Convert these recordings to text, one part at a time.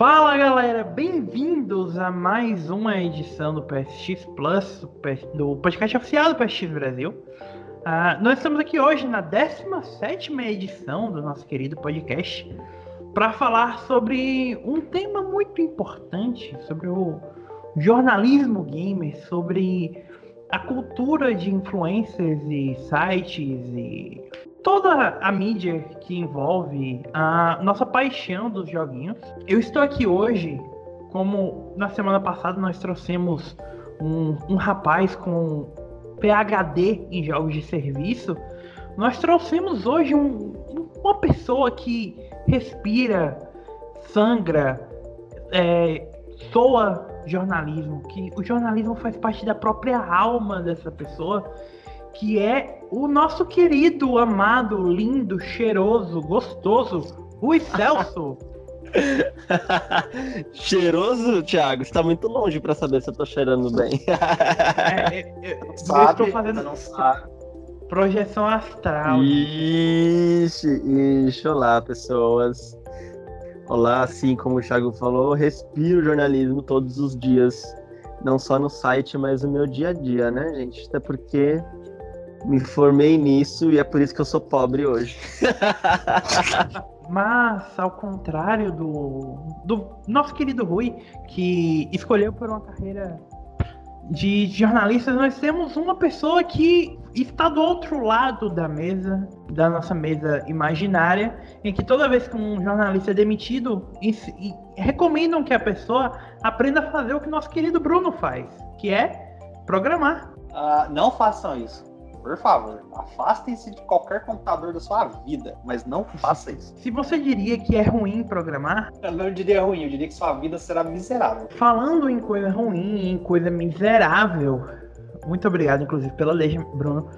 Fala galera, bem-vindos a mais uma edição do PSX Plus, do podcast oficial do PSX Brasil. Uh, nós estamos aqui hoje na 17 edição do nosso querido podcast para falar sobre um tema muito importante, sobre o jornalismo gamer, sobre a cultura de influencers e sites e toda a mídia que envolve a nossa paixão dos joguinhos. Eu estou aqui hoje, como na semana passada nós trouxemos um, um rapaz com PhD em jogos de serviço, nós trouxemos hoje um, uma pessoa que respira, sangra, é, soa jornalismo, que o jornalismo faz parte da própria alma dessa pessoa que é o nosso querido, amado, lindo, cheiroso, gostoso, Rui Celso. Cheiroso, Thiago? Você tá muito longe para saber se eu tô cheirando bem. é, é, eu, sabe, eu estou fazendo não sabe. projeção astral. Ixi, ixi, olá, pessoas. Olá, assim como o Thiago falou, respiro jornalismo todos os dias. Não só no site, mas no meu dia a dia, né, gente? Até porque me formei nisso e é por isso que eu sou pobre hoje. Mas, ao contrário do, do nosso querido Rui, que escolheu por uma carreira de jornalista, nós temos uma pessoa que está do outro lado da mesa, da nossa mesa imaginária, em que toda vez que um jornalista é demitido, e, e recomendam que a pessoa aprenda a fazer o que nosso querido Bruno faz, que é programar. Uh, não façam isso. Por favor, afastem-se de qualquer computador da sua vida, mas não faça isso. Se você diria que é ruim programar. Eu não diria ruim, eu diria que sua vida será miserável. Falando em coisa ruim, em coisa miserável. Muito obrigado, inclusive, pela lei, Bruno.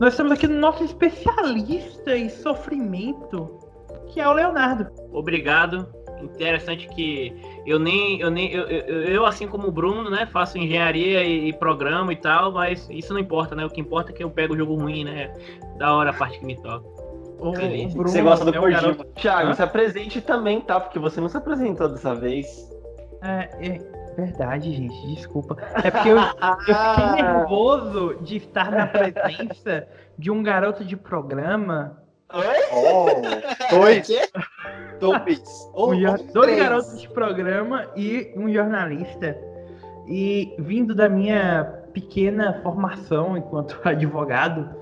Nós estamos aqui no nosso especialista em sofrimento, que é o Leonardo. Obrigado interessante que eu nem, eu nem, eu, eu, eu, assim como o Bruno, né, faço engenharia e, e, programa e tal, mas isso não importa, né? O que importa é que eu pego o jogo ruim, né? Da hora a parte que me toca. O, o Bruno, você gosta do é Thiago, Hã? se apresente também, tá? Porque você não se apresentou dessa vez. É, é verdade, gente, desculpa. É porque eu, eu fiquei nervoso de estar na presença de um garoto de programa Oi? Oh, dois. dois. Oh, um, dois garotos de programa e um jornalista. E vindo da minha pequena formação enquanto advogado,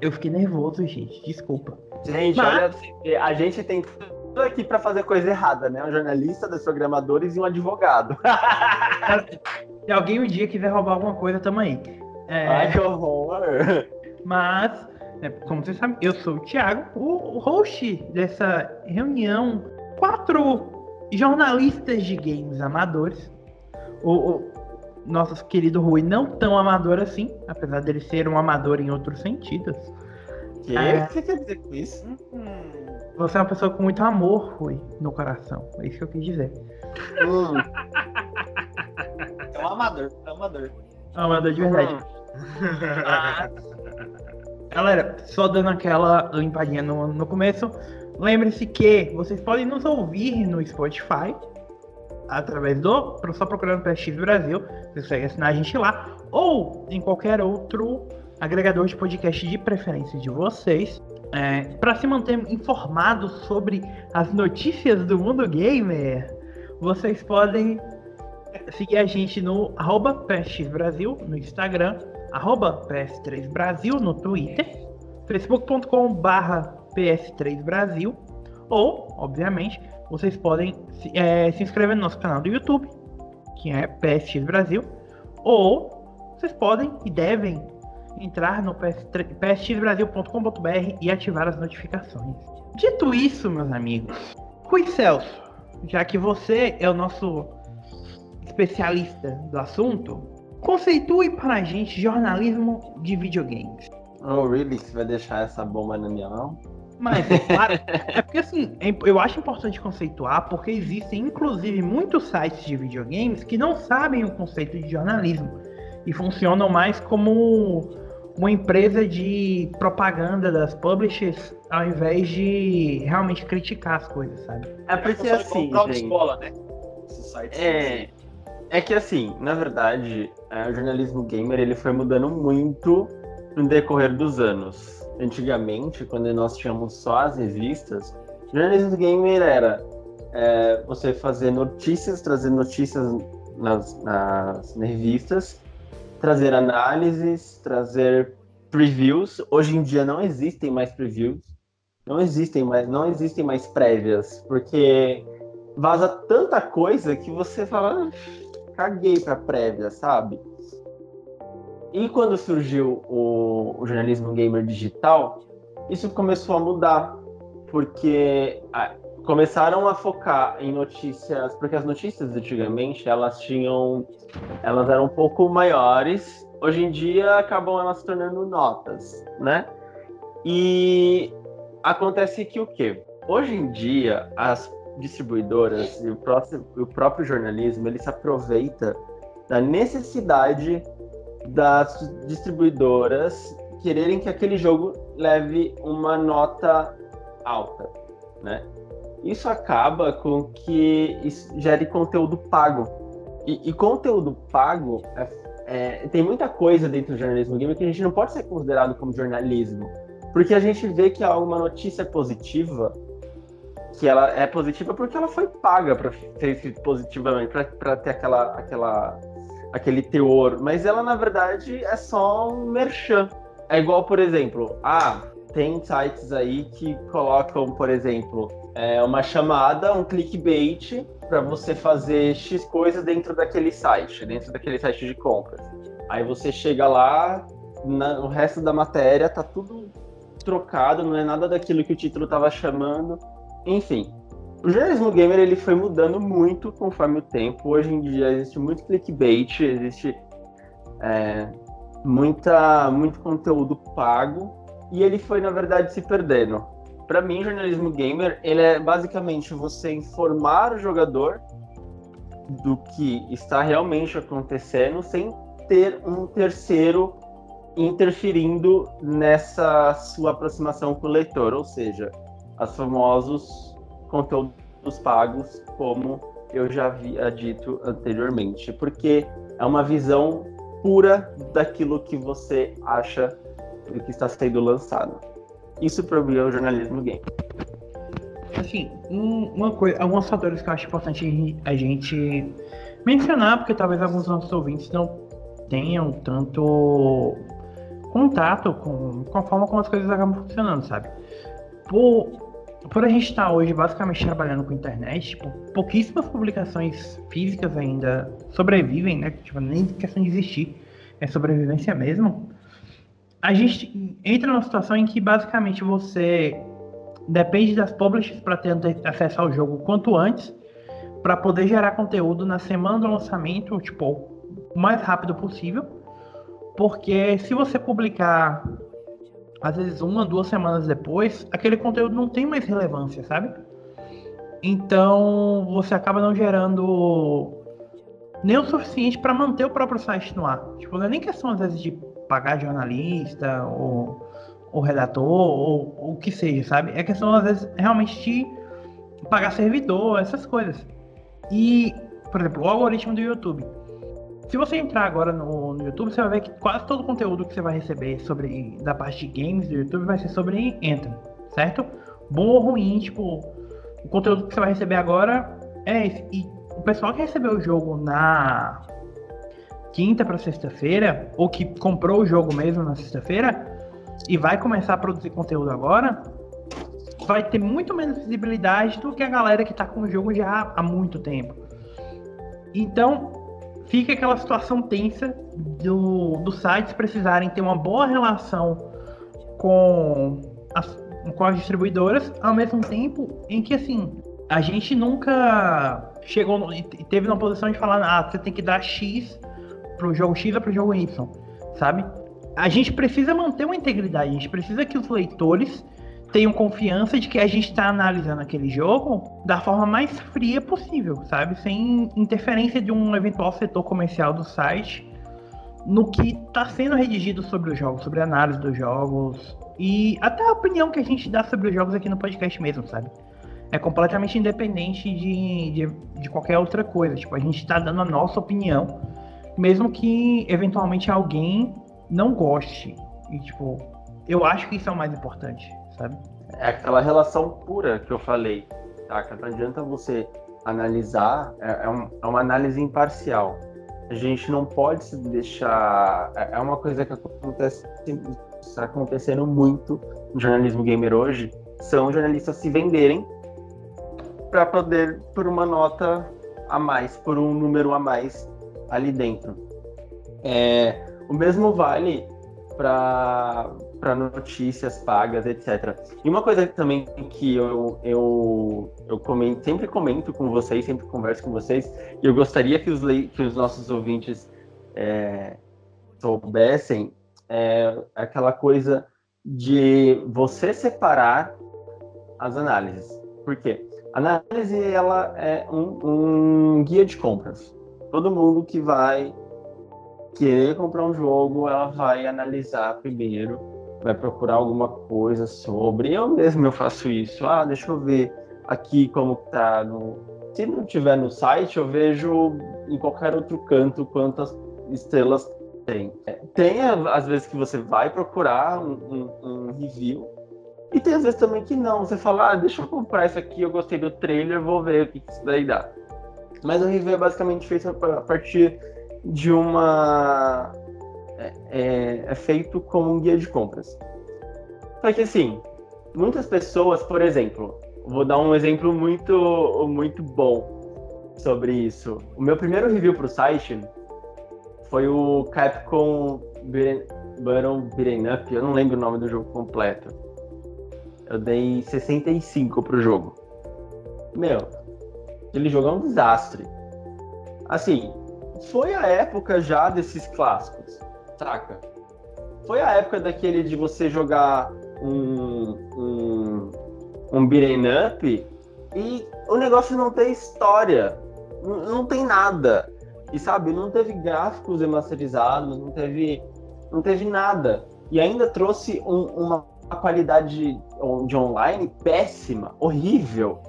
eu fiquei nervoso, gente. Desculpa. Gente, Mas... olha, a gente tem tudo aqui para fazer coisa errada, né? Um jornalista, dois programadores e um advogado. Se alguém um dia quiser roubar alguma coisa, tamo aí. É... Ai, que horror! Mas como vocês sabem, eu sou o Thiago, o host dessa reunião. Quatro jornalistas de games amadores. O, o nosso querido Rui não tão amador assim, apesar dele ser um amador em outros sentidos. Que? É, o que você quer dizer com isso? Hum. Você é uma pessoa com muito amor, Rui, no coração. É isso que eu quis dizer. Hum. É um amador, é um amador. É um amador de verdade. Hum. Ah. Galera, só dando aquela limpadinha no, no começo, lembre-se que vocês podem nos ouvir no Spotify, através do. Só procurando PSX Brasil, vocês conseguem assinar a gente lá, ou em qualquer outro agregador de podcast de preferência de vocês. É, para se manter informados sobre as notícias do mundo gamer, vocês podem seguir a gente no arroba Brasil no Instagram arroba PS3 Brasil no Twitter, facebook.com barra PS3 Brasil, ou, obviamente, vocês podem é, se inscrever no nosso canal do YouTube, que é PSX Brasil, ou vocês podem e devem entrar no psxbrasil.com.br e ativar as notificações. Dito isso, meus amigos, Rui Celso, já que você é o nosso especialista do assunto, Conceitue para a gente jornalismo de videogames. Oh, really? Você vai deixar essa bomba na minha mão? Mas, é claro, é porque assim, é eu acho importante conceituar, porque existem inclusive muitos sites de videogames que não sabem o conceito de jornalismo e funcionam mais como uma empresa de propaganda das publishers ao invés de realmente criticar as coisas, sabe? É porque Só assim, gente, escola, né? Esses sites. É, é que assim, na verdade, é, o jornalismo gamer ele foi mudando muito no decorrer dos anos. Antigamente, quando nós tínhamos só as revistas, o jornalismo gamer era é, você fazer notícias, trazer notícias nas, nas revistas, trazer análises, trazer previews. Hoje em dia não existem mais previews, não existem mais, não existem mais prévias, porque vaza tanta coisa que você fala, "Ah, caguei pra prévia, sabe? E quando surgiu o, o jornalismo gamer digital, isso começou a mudar, porque ah, começaram a focar em notícias, porque as notícias antigamente elas tinham, elas eram um pouco maiores. Hoje em dia acabam elas se tornando notas, né? E acontece que o quê? Hoje em dia as distribuidoras e o, próximo, o próprio jornalismo ele se aproveita da necessidade das distribuidoras quererem que aquele jogo leve uma nota alta, né? Isso acaba com que gere conteúdo pago. E, e conteúdo pago é, é, tem muita coisa dentro do jornalismo gamer que a gente não pode ser considerado como jornalismo. Porque a gente vê que há uma notícia positiva, que ela é positiva porque ela foi paga para ser positivamente, para ter aquela, aquela, aquele teor. Mas ela, na verdade, é só um merchan. É igual, por exemplo, ah, tem sites aí que colocam, por exemplo, é, uma chamada, um clickbait, para você fazer X coisa dentro daquele site, dentro daquele site de compras. Aí você chega lá, na, o resto da matéria tá tudo trocado, não é nada daquilo que o título estava chamando. Enfim, o jornalismo gamer ele foi mudando muito conforme o tempo. Hoje em dia existe muito clickbait, existe é, muita, muito conteúdo pago e ele foi na verdade se perdendo. Para mim, jornalismo gamer ele é basicamente você informar o jogador do que está realmente acontecendo sem ter um terceiro interferindo nessa sua aproximação com o leitor, ou seja, os famosos conteúdos pagos, como eu já havia dito anteriormente, porque é uma visão pura daquilo que você acha do que está sendo lançado. Isso para mim é o jornalismo game. Assim, um- uma coisa, alguns fatores que eu acho importante a gente mencionar, porque talvez alguns nossos ouvintes não tenham tanto contato com, com a forma como as coisas acabam funcionando, sabe? Por, por a gente estar hoje basicamente trabalhando com internet, tipo, pouquíssimas publicações físicas ainda sobrevivem, né? Tipo, nem questão de existir, é sobrevivência mesmo. A gente entra numa situação em que basicamente você depende das publishers para ter acesso ao jogo quanto antes, para poder gerar conteúdo na semana do lançamento, tipo, o mais rápido possível. Porque se você publicar às vezes uma, duas semanas depois, aquele conteúdo não tem mais relevância, sabe? Então você acaba não gerando nem o suficiente para manter o próprio site no ar. Tipo, não é nem questão às vezes de pagar jornalista ou, ou redator ou ou o que seja, sabe? É questão às vezes realmente de pagar servidor, essas coisas. E, por exemplo, o algoritmo do YouTube. Se você entrar agora no, no YouTube, você vai ver que quase todo o conteúdo que você vai receber sobre da parte de games do YouTube vai ser sobre Anthem, certo? Bom ou ruim, tipo, o conteúdo que você vai receber agora é esse. E o pessoal que recebeu o jogo na quinta para sexta-feira, ou que comprou o jogo mesmo na sexta-feira, e vai começar a produzir conteúdo agora, vai ter muito menos visibilidade do que a galera que tá com o jogo já há muito tempo. Então, fica aquela situação tensa do, dos sites precisarem ter uma boa relação com as, com as distribuidoras, ao mesmo tempo em que, assim, a gente nunca chegou e teve na posição de falar, ah, você tem que dar X pro jogo X ou pro jogo Y, sabe? A gente precisa manter uma integridade, a gente precisa que os leitores tenham confiança de que a gente está analisando aquele jogo da forma mais fria possível, sabe? Sem interferência de um eventual setor comercial do site no que está sendo redigido sobre os jogos, sobre a análise dos jogos e até a opinião que a gente dá sobre os jogos aqui no podcast mesmo, sabe? É completamente independente de, de, de qualquer outra coisa. Tipo, a gente está dando a nossa opinião, mesmo que eventualmente alguém não goste. E, tipo, eu acho que isso é o mais importante, sabe? É aquela relação pura que eu falei, tá? Que não adianta você analisar, é, é, um, é uma análise imparcial. A gente não pode se deixar. É, é uma coisa que acontece, está acontecendo muito no jornalismo gamer hoje, são jornalistas se venderem para poder por uma nota a mais, por um número a mais ali dentro. É, o mesmo vale para notícias pagas, etc. E uma coisa também que eu, eu, eu comento, sempre comento com vocês, sempre converso com vocês, e eu gostaria que os, que os nossos ouvintes é, soubessem, é aquela coisa de você separar as análises. Por quê? A análise ela é um, um guia de compras. Todo mundo que vai querer comprar um jogo, ela vai analisar primeiro, vai procurar alguma coisa sobre. Eu mesmo eu faço isso. Ah, deixa eu ver aqui como tá no. Se não tiver no site, eu vejo em qualquer outro canto quantas estrelas tem. Tem às vezes que você vai procurar um, um, um review e tem às vezes também que não. Você fala, ah, deixa eu comprar isso aqui, eu gostei do trailer, vou ver o que isso daí dá. Mas o review é basicamente feito a partir de uma. É, é, é feito como um guia de compras. Só que assim, muitas pessoas, por exemplo, vou dar um exemplo muito, muito bom sobre isso. O meu primeiro review para o site foi o Capcom Battle Beaten Up, eu não lembro o nome do jogo completo eu dei 65 pro jogo. Meu, aquele jogo é um desastre. Assim, foi a época já desses clássicos, saca? Foi a época daquele de você jogar um, um, um beat'em up e o negócio não tem história, não, tem nada. E sabe, não teve gráficos remasterizados, não teve, não teve nada. E ainda trouxe um, uma qualidade de, de online péssima, horrível.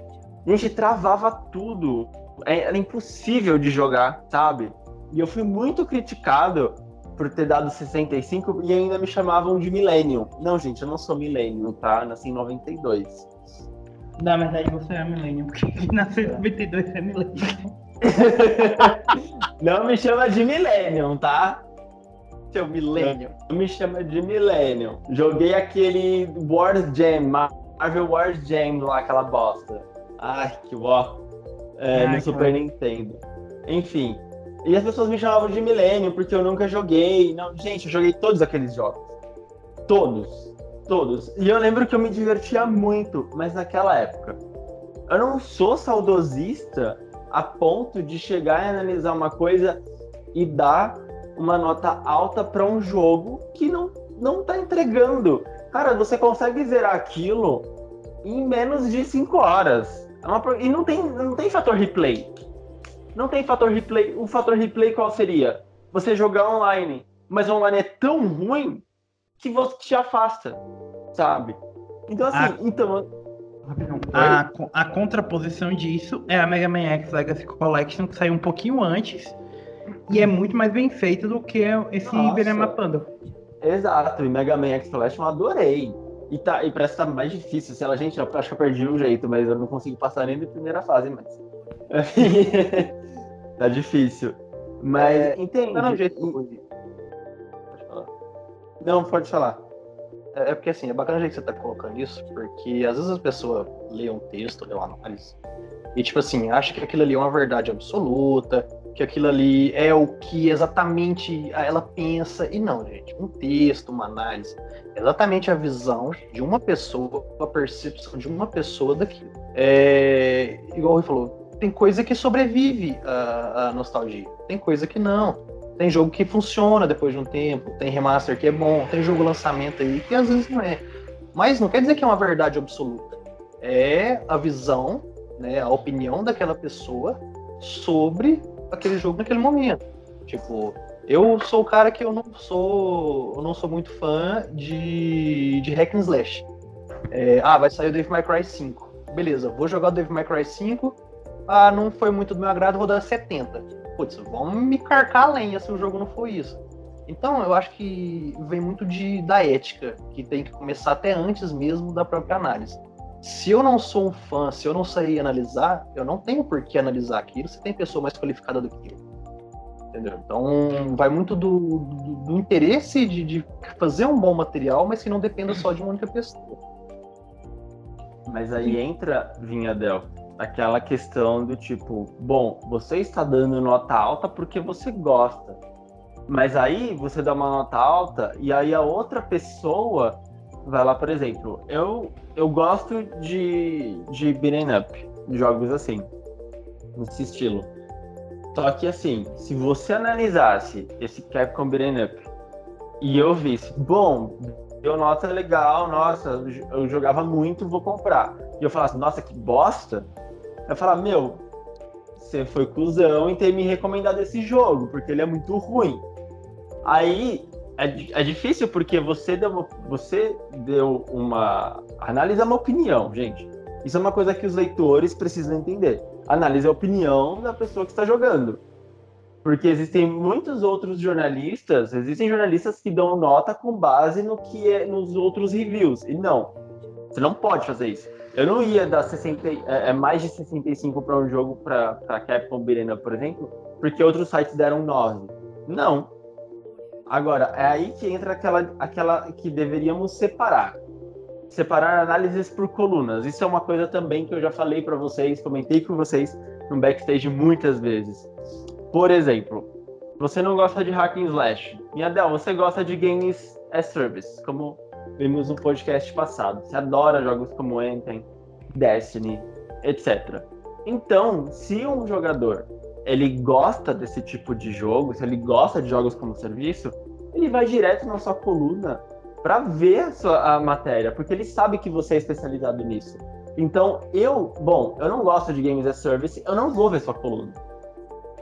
A gente travava tudo. É, era impossível de jogar, sabe? E eu fui muito criticado por ter dado 65 e ainda me chamavam de Millennium. Não, gente, eu não sou Millennium, tá? Nasci em 92. Na verdade, você é Millennium, porque nasceu em 92 é Millennium. não me chama de Millennium, tá? Seu Millennium. Me chama de Millennium. Joguei aquele Wars Jam, Marvel Wars Jam lá, aquela bosta. Ai, que ó. É, no Super Nintendo. Enfim. E as pessoas me chamavam de Millennium porque eu nunca joguei. Não, gente, eu joguei todos aqueles jogos. Todos. Todos. E eu lembro que eu me divertia muito, mas naquela época. Eu não sou saudosista a ponto de chegar e analisar uma coisa e dar uma nota alta para um jogo que não, não tá entregando. Cara, você consegue zerar aquilo em menos de 5 horas. É uma, e não tem, não tem fator replay. Não tem fator replay. O fator replay qual seria? Você jogar online. Mas online é tão ruim que você te afasta, sabe? Então, assim, a... então. A, a contraposição disso é a Mega Man X Legacy Collection, que saiu um pouquinho antes e é muito mais bem feito do que esse Iberema Panda. Exato, e Mega Man X Collection eu adorei. E, tá, e parece que tá mais difícil. Se ela, gente, eu acho que eu perdi o jeito, mas eu não consigo passar nem da primeira fase, mas. tá difícil. Mas, é, entende? Não, não, jeito. Pode falar. Não, pode falar. É, é porque assim, é bacana o jeito que você tá colocando isso, porque às vezes as pessoas lêem um texto, lêem uma análise, e tipo assim, acha que aquilo ali é uma verdade absoluta, que aquilo ali é o que exatamente ela pensa. E não, gente. Um texto, uma análise, é exatamente a visão de uma pessoa, a percepção de uma pessoa daquilo. É, igual o falou, tem coisa que sobrevive à, nostalgia, tem coisa que não. Tem jogo que funciona depois de um tempo, tem remaster que é bom, tem jogo lançamento aí que às vezes não é. Mas não quer dizer que é uma verdade absoluta. É a visão, né, a opinião daquela pessoa sobre aquele jogo naquele momento. Tipo, eu sou o cara que eu não sou. Eu não sou muito fã de, de hack and slash. É, ah, vai sair o Devil May Cry 5. Beleza, vou jogar o Devil May Cry 5. Ah, não foi muito do meu agrado, vou dar 70. Putz, vamos me carcar a lenha se o jogo não for isso. Então, eu acho que vem muito de, da ética, que tem que começar até antes mesmo da própria análise. Se eu não sou um fã, se eu não sei analisar, eu não tenho por que analisar aquilo se tem pessoa mais qualificada do que eu. Entendeu? Então, vai muito do, do, do interesse de, de, fazer um bom material, mas que não dependa só de uma única pessoa. Mas aí entra, Vinhadel, aquela questão do tipo, bom, você está dando nota alta porque você gosta. Mas aí você dá uma nota alta e aí a outra pessoa vai lá, por exemplo, eu, eu gosto de, de beat'em up, jogos assim, nesse estilo. Só que assim, se você analisasse esse Capcom Beat'em Up e eu visse, bom, deu nota legal, nossa, eu jogava muito, vou comprar. E eu falasse, nossa, que bosta. Eu falar, meu, você foi cuzão em ter me recomendado esse jogo, porque ele é muito ruim. Aí é, é difícil porque você deu, você deu uma. Analisa uma opinião, gente. Isso é uma coisa que os leitores precisam entender analise a opinião da pessoa que está jogando. Porque existem muitos outros jornalistas, existem jornalistas que dão nota com base no que é nos outros reviews. E não, você não pode fazer isso. Eu não ia dar 60, é, é mais de 65 para um jogo para Capcom Birena, por exemplo, porque outros sites deram 9. Não. Agora, é aí que entra aquela, aquela que deveríamos separar separar análises por colunas. Isso é uma coisa também que eu já falei para vocês, comentei com vocês no backstage muitas vezes. Por exemplo, você não gosta de hack and slash. E Adel, você gosta de games as service, como vimos no podcast passado. Você adora jogos como Anthem, Destiny, etc. Então, se um jogador ele gosta desse tipo de jogo, se ele gosta de jogos como serviço, ele vai direto na sua coluna para ver a, sua, a matéria, porque ele sabe que você é especializado nisso. Então, eu, bom, eu não gosto de games as service, eu não vou ver sua coluna.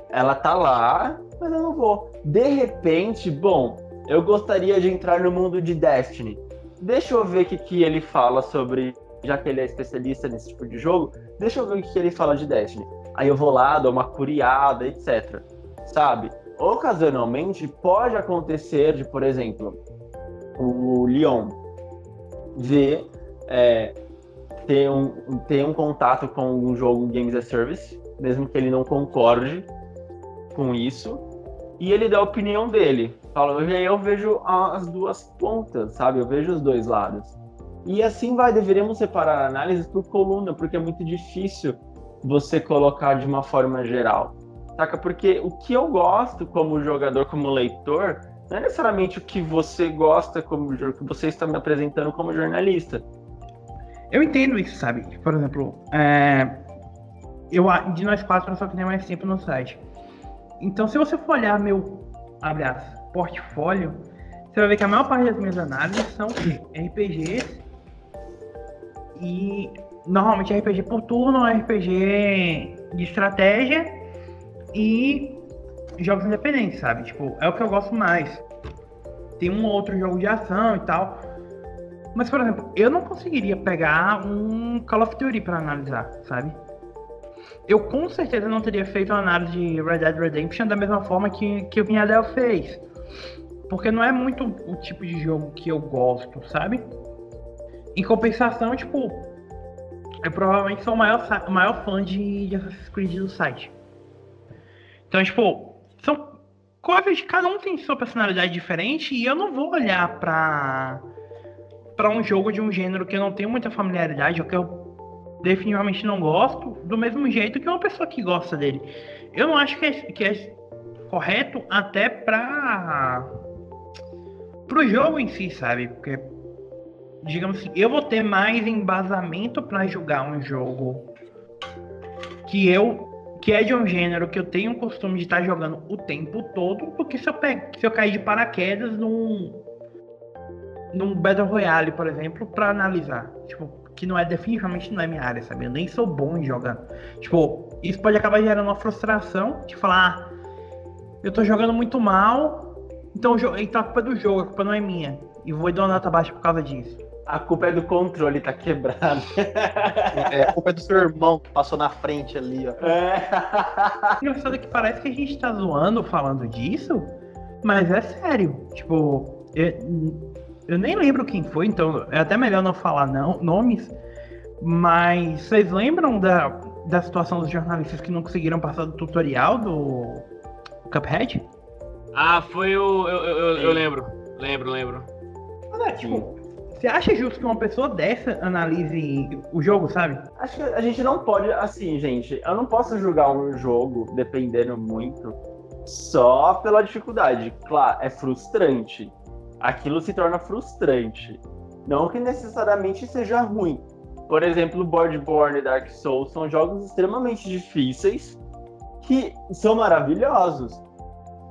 Ela tá lá, mas eu não vou. De repente, bom, eu gostaria de entrar no mundo de Destiny. Deixa eu ver o que, que ele fala sobre, já que ele é especialista nesse tipo de jogo, deixa eu ver o que, que ele fala de Destiny. Aí eu vou lá, dou uma curiada, etc. Sabe? Ocasionalmente pode acontecer de, por exemplo, o Lyon ver é, ter, um, ter um contato com um jogo Games as Service, mesmo que ele não concorde com isso, e ele dá a opinião dele. Fala, e aí eu vejo as duas pontas, sabe? Eu vejo os dois lados. E assim vai, deveríamos separar análises por coluna, porque é muito difícil você colocar de uma forma geral. Saca? Porque o que eu gosto como jogador, como leitor, não é necessariamente o que você gosta como que você está me apresentando como jornalista. Eu entendo isso, sabe? Por exemplo, é... eu de nós quatro eu só tenho mais tempo no site. Então, se você for olhar meu abre portfólio, você vai ver que a maior parte das minhas análises são RPGs e normalmente RPG por turno, RPG de estratégia e jogos independentes, sabe? Tipo, é o que eu gosto mais. Tem um outro jogo de ação e tal. Mas, por exemplo, eu não conseguiria pegar um Call of Duty para analisar, sabe? Eu com certeza não teria feito uma análise de Red Dead Redemption da mesma forma que, que o Vinhadel fez. Porque não é muito o tipo de jogo que eu gosto, sabe? Em compensação, tipo, eu provavelmente sou o maior, maior fã de, de Assassin's Creed do site. Então, tipo, são coisas, cada um tem sua personalidade diferente e eu não vou olhar pra, pra um jogo de um gênero que eu não tenho muita familiaridade ou que eu definitivamente não gosto, do mesmo jeito que uma pessoa que gosta dele. Eu não acho que é, que é correto até pra pro jogo em si, sabe? Porque digamos assim, eu vou ter mais embasamento para julgar um jogo que eu que é de um gênero que eu tenho o costume de estar jogando o tempo todo, porque se eu, pego, se eu cair de paraquedas num, num Battle Royale, por exemplo, para analisar. Tipo, que não é definitivamente não é minha área, sabe? Eu nem sou bom em jogar. Tipo, isso pode acabar gerando uma frustração de falar, ah, eu tô jogando muito mal, então, então a culpa é do jogo, a culpa não é minha. E vou dar uma nota baixa por causa disso. A culpa é do controle, tá quebrado. É, a culpa é do seu irmão que passou na frente ali, ó. É. Engraçado que parece que a gente tá zoando falando disso, mas é sério. Tipo, eu, eu nem lembro quem foi, então é até melhor não falar não, nomes. Mas vocês lembram da, da situação dos jornalistas que não conseguiram passar do tutorial do Cuphead? Ah, foi o. Eu, eu, eu lembro. Lembro, lembro. É, tipo, você acha justo que uma pessoa dessa analise o jogo, sabe? Acho que a gente não pode, assim, gente, eu não posso julgar um jogo dependendo muito só pela dificuldade. Claro, é frustrante. Aquilo se torna frustrante. Não que necessariamente seja ruim. Por exemplo, Bloodborne e Dark Souls são jogos extremamente difíceis que são maravilhosos.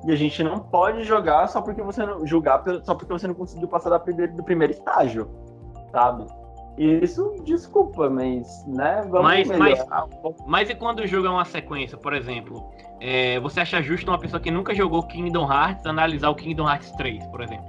E a gente não pode jogar só porque você não julgar só porque você não conseguiu passar da primeira, do primeiro estágio, sabe? Isso, desculpa, mas, né? Vamos mas, mas, mas e quando é uma sequência, por exemplo? É, você acha justo uma pessoa que nunca jogou Kingdom Hearts analisar o Kingdom Hearts 3, por exemplo?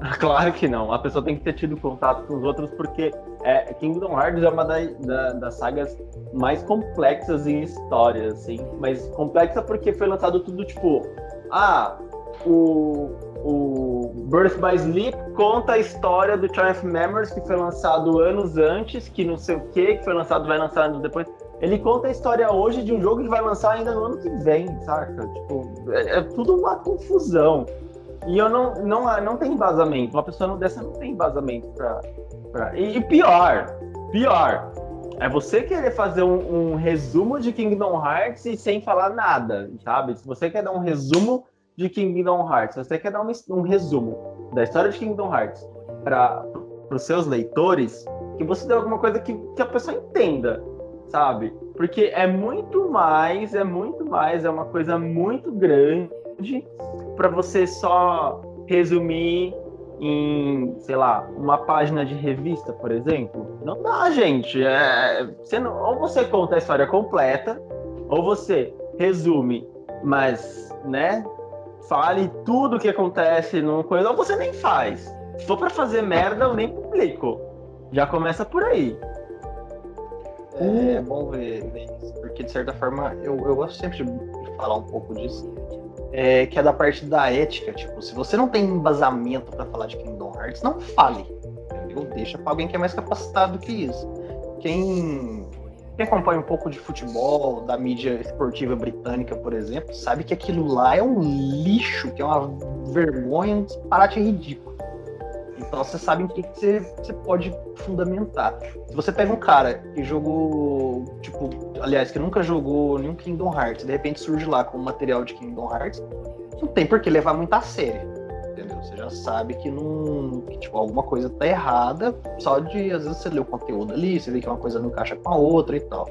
Claro que não. A pessoa tem que ter tido contato com os outros, porque é, Kingdom Hearts é uma da, da, das sagas mais complexas em história, assim. Mas complexa porque foi lançado tudo, tipo, ah, o, o Birth by Sleep conta a história do Triumph Memories, que foi lançado anos antes, que não sei o que, que foi lançado, vai lançar anos depois. Ele conta a história hoje de um jogo que vai lançar ainda no ano que vem, saca? Tipo, é, é tudo uma confusão. E eu não, não, não tem embasamento. Uma pessoa dessa não tem embasamento pra. Pra... E, e pior, pior, é você querer fazer um, um, resumo de Kingdom Hearts e sem falar nada, sabe? Se você quer dar um resumo de Kingdom Hearts, se você quer dar um, um resumo da história de Kingdom Hearts para os seus leitores, que você dê alguma coisa que, que a pessoa entenda, sabe? Porque é muito mais, é muito mais, é uma coisa muito grande para você só resumir em, sei lá, uma página de revista, por exemplo. Não dá, gente. É, você não, ou você conta a história completa, ou você resume, mas, né, fale tudo o que acontece numa coisa, ou você nem faz. Se for para fazer merda, eu nem publico. Já começa por aí. É, é bom ver, porque de certa forma eu, eu gosto sempre de falar um pouco disso é, que é da parte da ética. Tipo, se você não tem embasamento para falar de Kingdom Hearts, não fale. Entendeu? Deixa para alguém que é mais capacitado que isso. Quem, quem acompanha um pouco de futebol, da mídia esportiva britânica, por exemplo, sabe que aquilo lá é um lixo, que é uma vergonha, um disparate ridículo. Então você sabe em que, você pode fundamentar. Se você pega um cara que jogou, tipo, aliás, que nunca jogou nenhum Kingdom Hearts, de repente surge lá com material de Kingdom Hearts, não tem por que levar muito a sério. Entendeu? Você já sabe que não. Que, tipo, alguma coisa tá errada, só de às vezes você lê o conteúdo ali, você vê que uma coisa não encaixa com a outra e tal.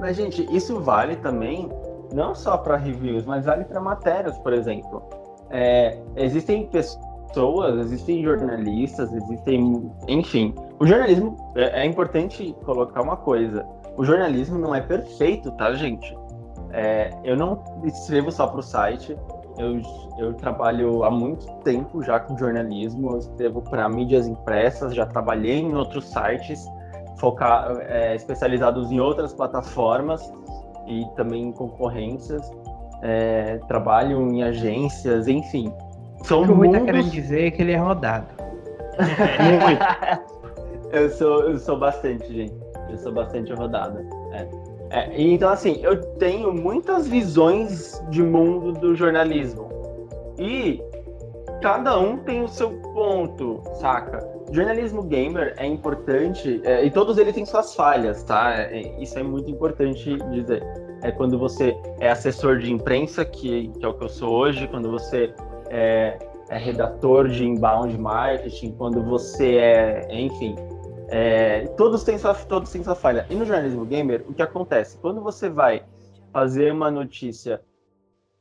Mas, gente, isso vale também não só para reviews, mas vale para matérias, por exemplo. É, existem pessoas pessoas, existem jornalistas, existem. Enfim, o jornalismo é, é importante colocar uma coisa: o jornalismo não é perfeito, tá, gente? É, eu não escrevo só para o site, eu, eu trabalho há muito tempo já com jornalismo, eu escrevo para mídias impressas, já trabalhei em outros sites focar, é, especializados em outras plataformas e também em concorrências, é, trabalho em agências, enfim. São o que o Rui tá querendo dizer é que ele é rodado. eu, sou, eu sou bastante, gente. Eu sou bastante rodado. É. É, então, assim, eu tenho muitas visões de mundo do jornalismo. E cada um tem o seu ponto, saca? Jornalismo gamer é importante, é, e todos eles têm suas falhas, tá? É, isso é muito importante dizer. É quando você é assessor de imprensa, que, que é o que eu sou hoje, quando você é, é redator de inbound marketing, quando você é, enfim, é, todos têm sua todos têm sua falha. E no jornalismo gamer, o que acontece? Quando você vai fazer uma notícia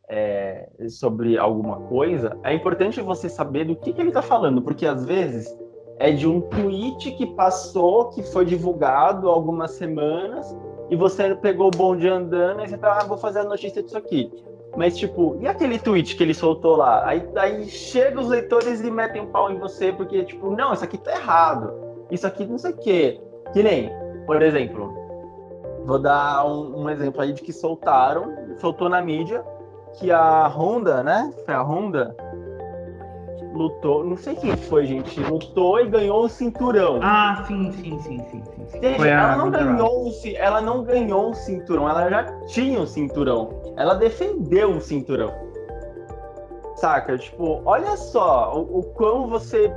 é, sobre alguma coisa, é importante você saber do que, que ele está falando, porque às vezes é de um tweet que passou, que foi divulgado algumas semanas, e você pegou o bonde andando e você fala, ah, vou fazer a notícia disso aqui. Mas, tipo, e aquele tweet que ele soltou lá? Aí, aí chega os leitores e metem um pau em você, porque, tipo, não, isso aqui tá errado. Isso aqui não sei o quê. Que nem, por exemplo, vou dar um, um exemplo aí de que soltaram, soltou na mídia, que a Honda, né? Foi a Honda lutou, não sei quem foi, gente, lutou e ganhou o cinturão. Ah, sim, sim, sim, sim, sim. Gente, Foi a ela não ganhou, o ela não ganhou o cinturão, ela já tinha o cinturão. Ela defendeu o cinturão. Saca? Tipo, olha só o, o quão você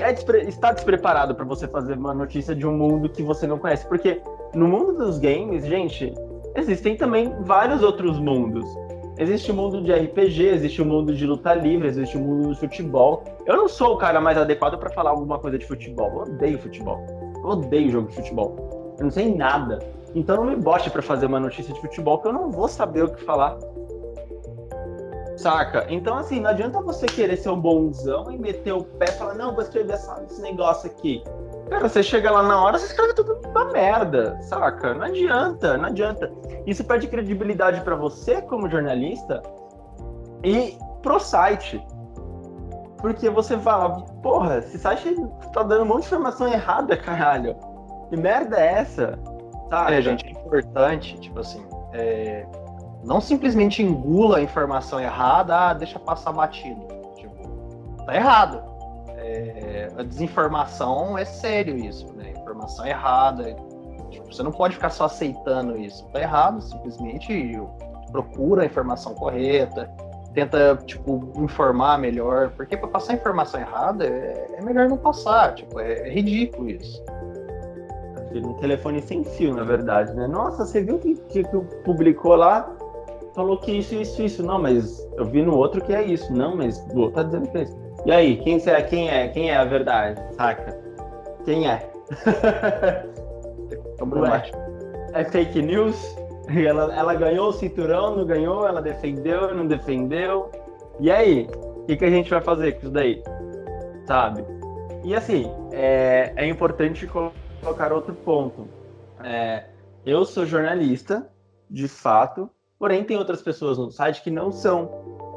é despre- está despreparado para você fazer uma notícia de um mundo que você não conhece. Porque no mundo dos games, gente, existem também vários outros mundos. Existe o mundo de RPG, existe o mundo de luta livre, existe o mundo do futebol. Eu não sou o cara mais adequado para falar alguma coisa de futebol. Eu odeio futebol. Eu odeio jogo de futebol. Eu não sei nada. Então não me bote para fazer uma notícia de futebol que eu não vou saber o que falar. Saca? Então, assim, não adianta você querer ser um bonzão e meter o pé e falar, não, vou escrever essa- esse negócio aqui. Cara, você chega lá na hora, você escreve tudo uma merda, saca? Não adianta, não adianta. Isso perde credibilidade pra você como jornalista e pro site. Porque você fala, porra, esse site tá dando um monte de informação errada, caralho. Que merda é essa? Saca? É, gente, é importante, tipo assim, é, não simplesmente engula a informação errada, ah, deixa passar batido. Tipo, tá errado. É, a desinformação é sério isso, né? Informação errada. Tipo, você não pode ficar só aceitando isso. Tá errado, simplesmente procura a informação correta, tenta, tipo, informar melhor. Porque para passar informação errada é, é melhor não passar. Tipo, é, é ridículo isso. Um telefone sem fio, na verdade, né? Nossa, você viu que, que, que publicou lá? Falou que isso, isso, isso. Não, mas eu vi no outro que é isso. Não, mas o outro tá dizendo que é isso. E aí, quem é, quem é, quem é a verdade? Saca? Quem é? Problemático. É fake news? Ela, ela ganhou o cinturão, não ganhou? Ela defendeu, não defendeu? E aí? O que, que a gente vai fazer com isso daí? Sabe? E assim, é, é importante colocar outro ponto. É, eu sou jornalista, de fato, porém tem outras pessoas no site que não são.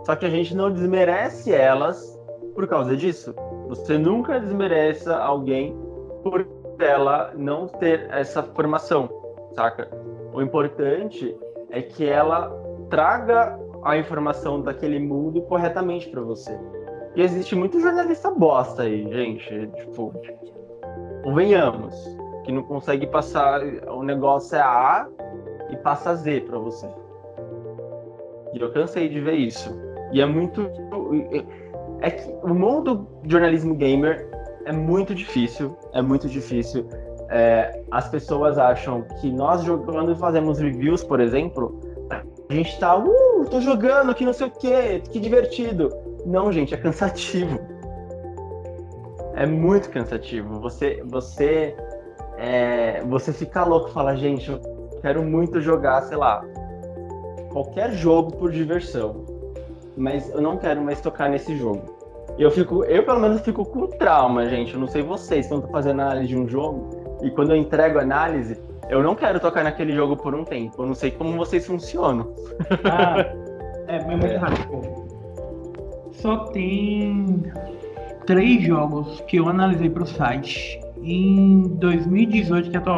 Só que a gente não desmerece elas por causa disso. Você nunca desmereça alguém por ela não ter essa formação, saca? O importante é que ela traga a informação daquele mundo corretamente para você. E existe muito jornalista bosta aí, gente. Tipo, convenhamos, que não consegue passar. O negócio é A e passa Z para você. E eu cansei de ver isso. E é muito. É que o mundo do jornalismo gamer é muito difícil. É muito difícil. É, as pessoas acham que nós jogando fazemos reviews, por exemplo, a gente tá, uh, tô jogando, que não sei o que, que divertido. Não, gente, é cansativo. É muito cansativo. Você, você, é, você fica louco, fala, gente, eu quero muito jogar, sei lá, qualquer jogo por diversão, mas eu não quero mais tocar nesse jogo. Eu fico, eu pelo menos fico com trauma, gente. Eu não sei vocês, quando eu tô fazendo análise de um jogo e quando eu entrego análise, eu não quero tocar naquele jogo por um tempo. Eu não sei como vocês funcionam. Ah, é, é muito rápido. Só tem três jogos que eu analisei pro site em 2018 que eu tô.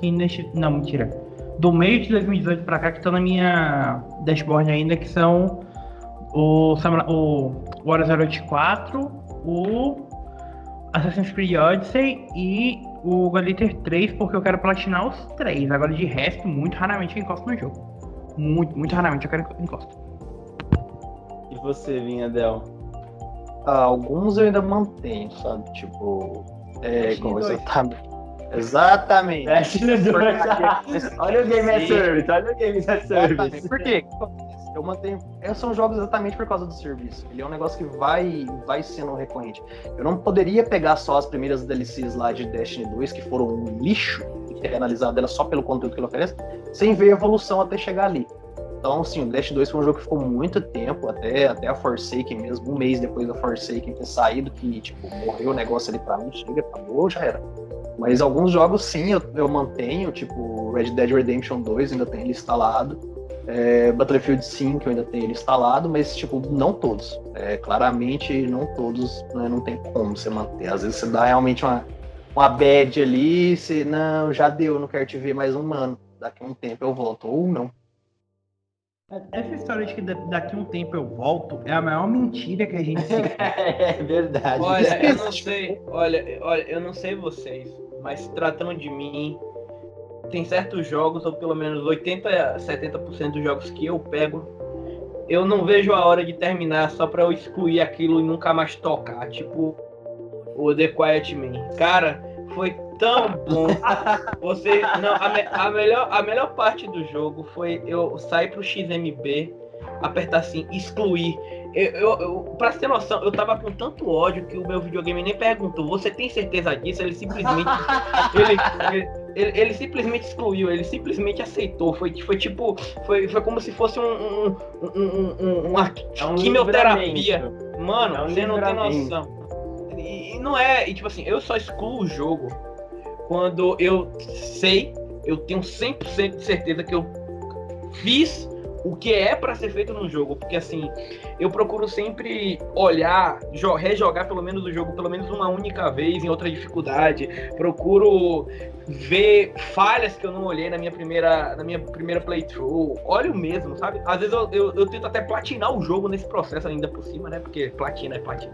Que neste, não, mentira. Do meio de 2018 pra cá que estão na minha dashboard ainda, que são o, o Warriors 084, o Assassin's Creed Odyssey e o Galiter 3, porque eu quero platinar os três. Agora de resto, muito raramente eu encosto no jogo. Muito, muito raramente eu quero encosto. E você, Vinhadel? Ah, alguns eu ainda mantenho, sabe? Tipo, é, como 2. exatamente. Exatamente. 2. Porque- olha o Game as. Service, olha o Game as Exatamente. Service. Por quê? Eu mantenho. Esses são jogos exatamente por causa do serviço. Ele é um negócio que vai, vai sendo recorrente. Eu não poderia pegar só as primeiras DLCs lá de Destiny 2, que foram um lixo, e ter analisado ela só pelo conteúdo que ele oferece, sem ver a evolução até chegar ali. Então, sim, o Destiny 2 foi um jogo que ficou muito tempo, até, até a Forsaken mesmo, um mês depois da Forsaken ter saído, que, tipo, morreu o negócio ali pra mim, chega, acabou, já era. Mas alguns jogos, sim, eu, eu mantenho, tipo, Red Dead Redemption 2, ainda tenho ele instalado. É, Battlefield 5 eu ainda tenho ele instalado, mas tipo, não todos. É, claramente não todos, né, não tem como você manter. Às vezes você dá realmente uma, uma bad ali, você, não, já deu, não quero te ver mais um ano. Daqui a um tempo eu volto, ou não. Essa história de que daqui a um tempo eu volto é a maior mentira que a gente se... é verdade. Olha, eu não sei, olha, olha, eu não sei vocês, mas se tratando de mim, tem certos jogos, ou pelo menos 80, 70% dos jogos que eu pego, eu não vejo a hora de terminar só pra eu excluir aquilo e nunca mais tocar. Tipo, o The Quiet Man. Cara, foi tão bom. Você. Não, a, me, a, melhor, a melhor parte do jogo foi eu sair pro XMB, apertar assim, excluir. Eu, eu, eu, pra ter noção, eu tava com tanto ódio que o meu videogame nem perguntou, você tem certeza disso? Ele simplesmente. ele, ele, ele, ele, simplesmente excluiu, ele simplesmente aceitou. Foi, foi tipo. Foi, foi como se fosse um, um, um, um uma é um quimioterapia. Mano, é um você não tem noção. E, e não é. E tipo assim, eu só excluo o jogo quando eu sei, eu tenho 100% de certeza que eu fiz o que é para ser feito no jogo, porque assim, eu procuro sempre olhar, rejogar pelo menos o jogo pelo menos uma única vez em outra dificuldade. Procuro ver falhas que eu não olhei na minha primeira, na minha primeira playthrough. Olho mesmo, sabe? Às vezes eu, eu, eu, tento até platinar o jogo nesse processo ainda por cima, né? Porque platina é platina.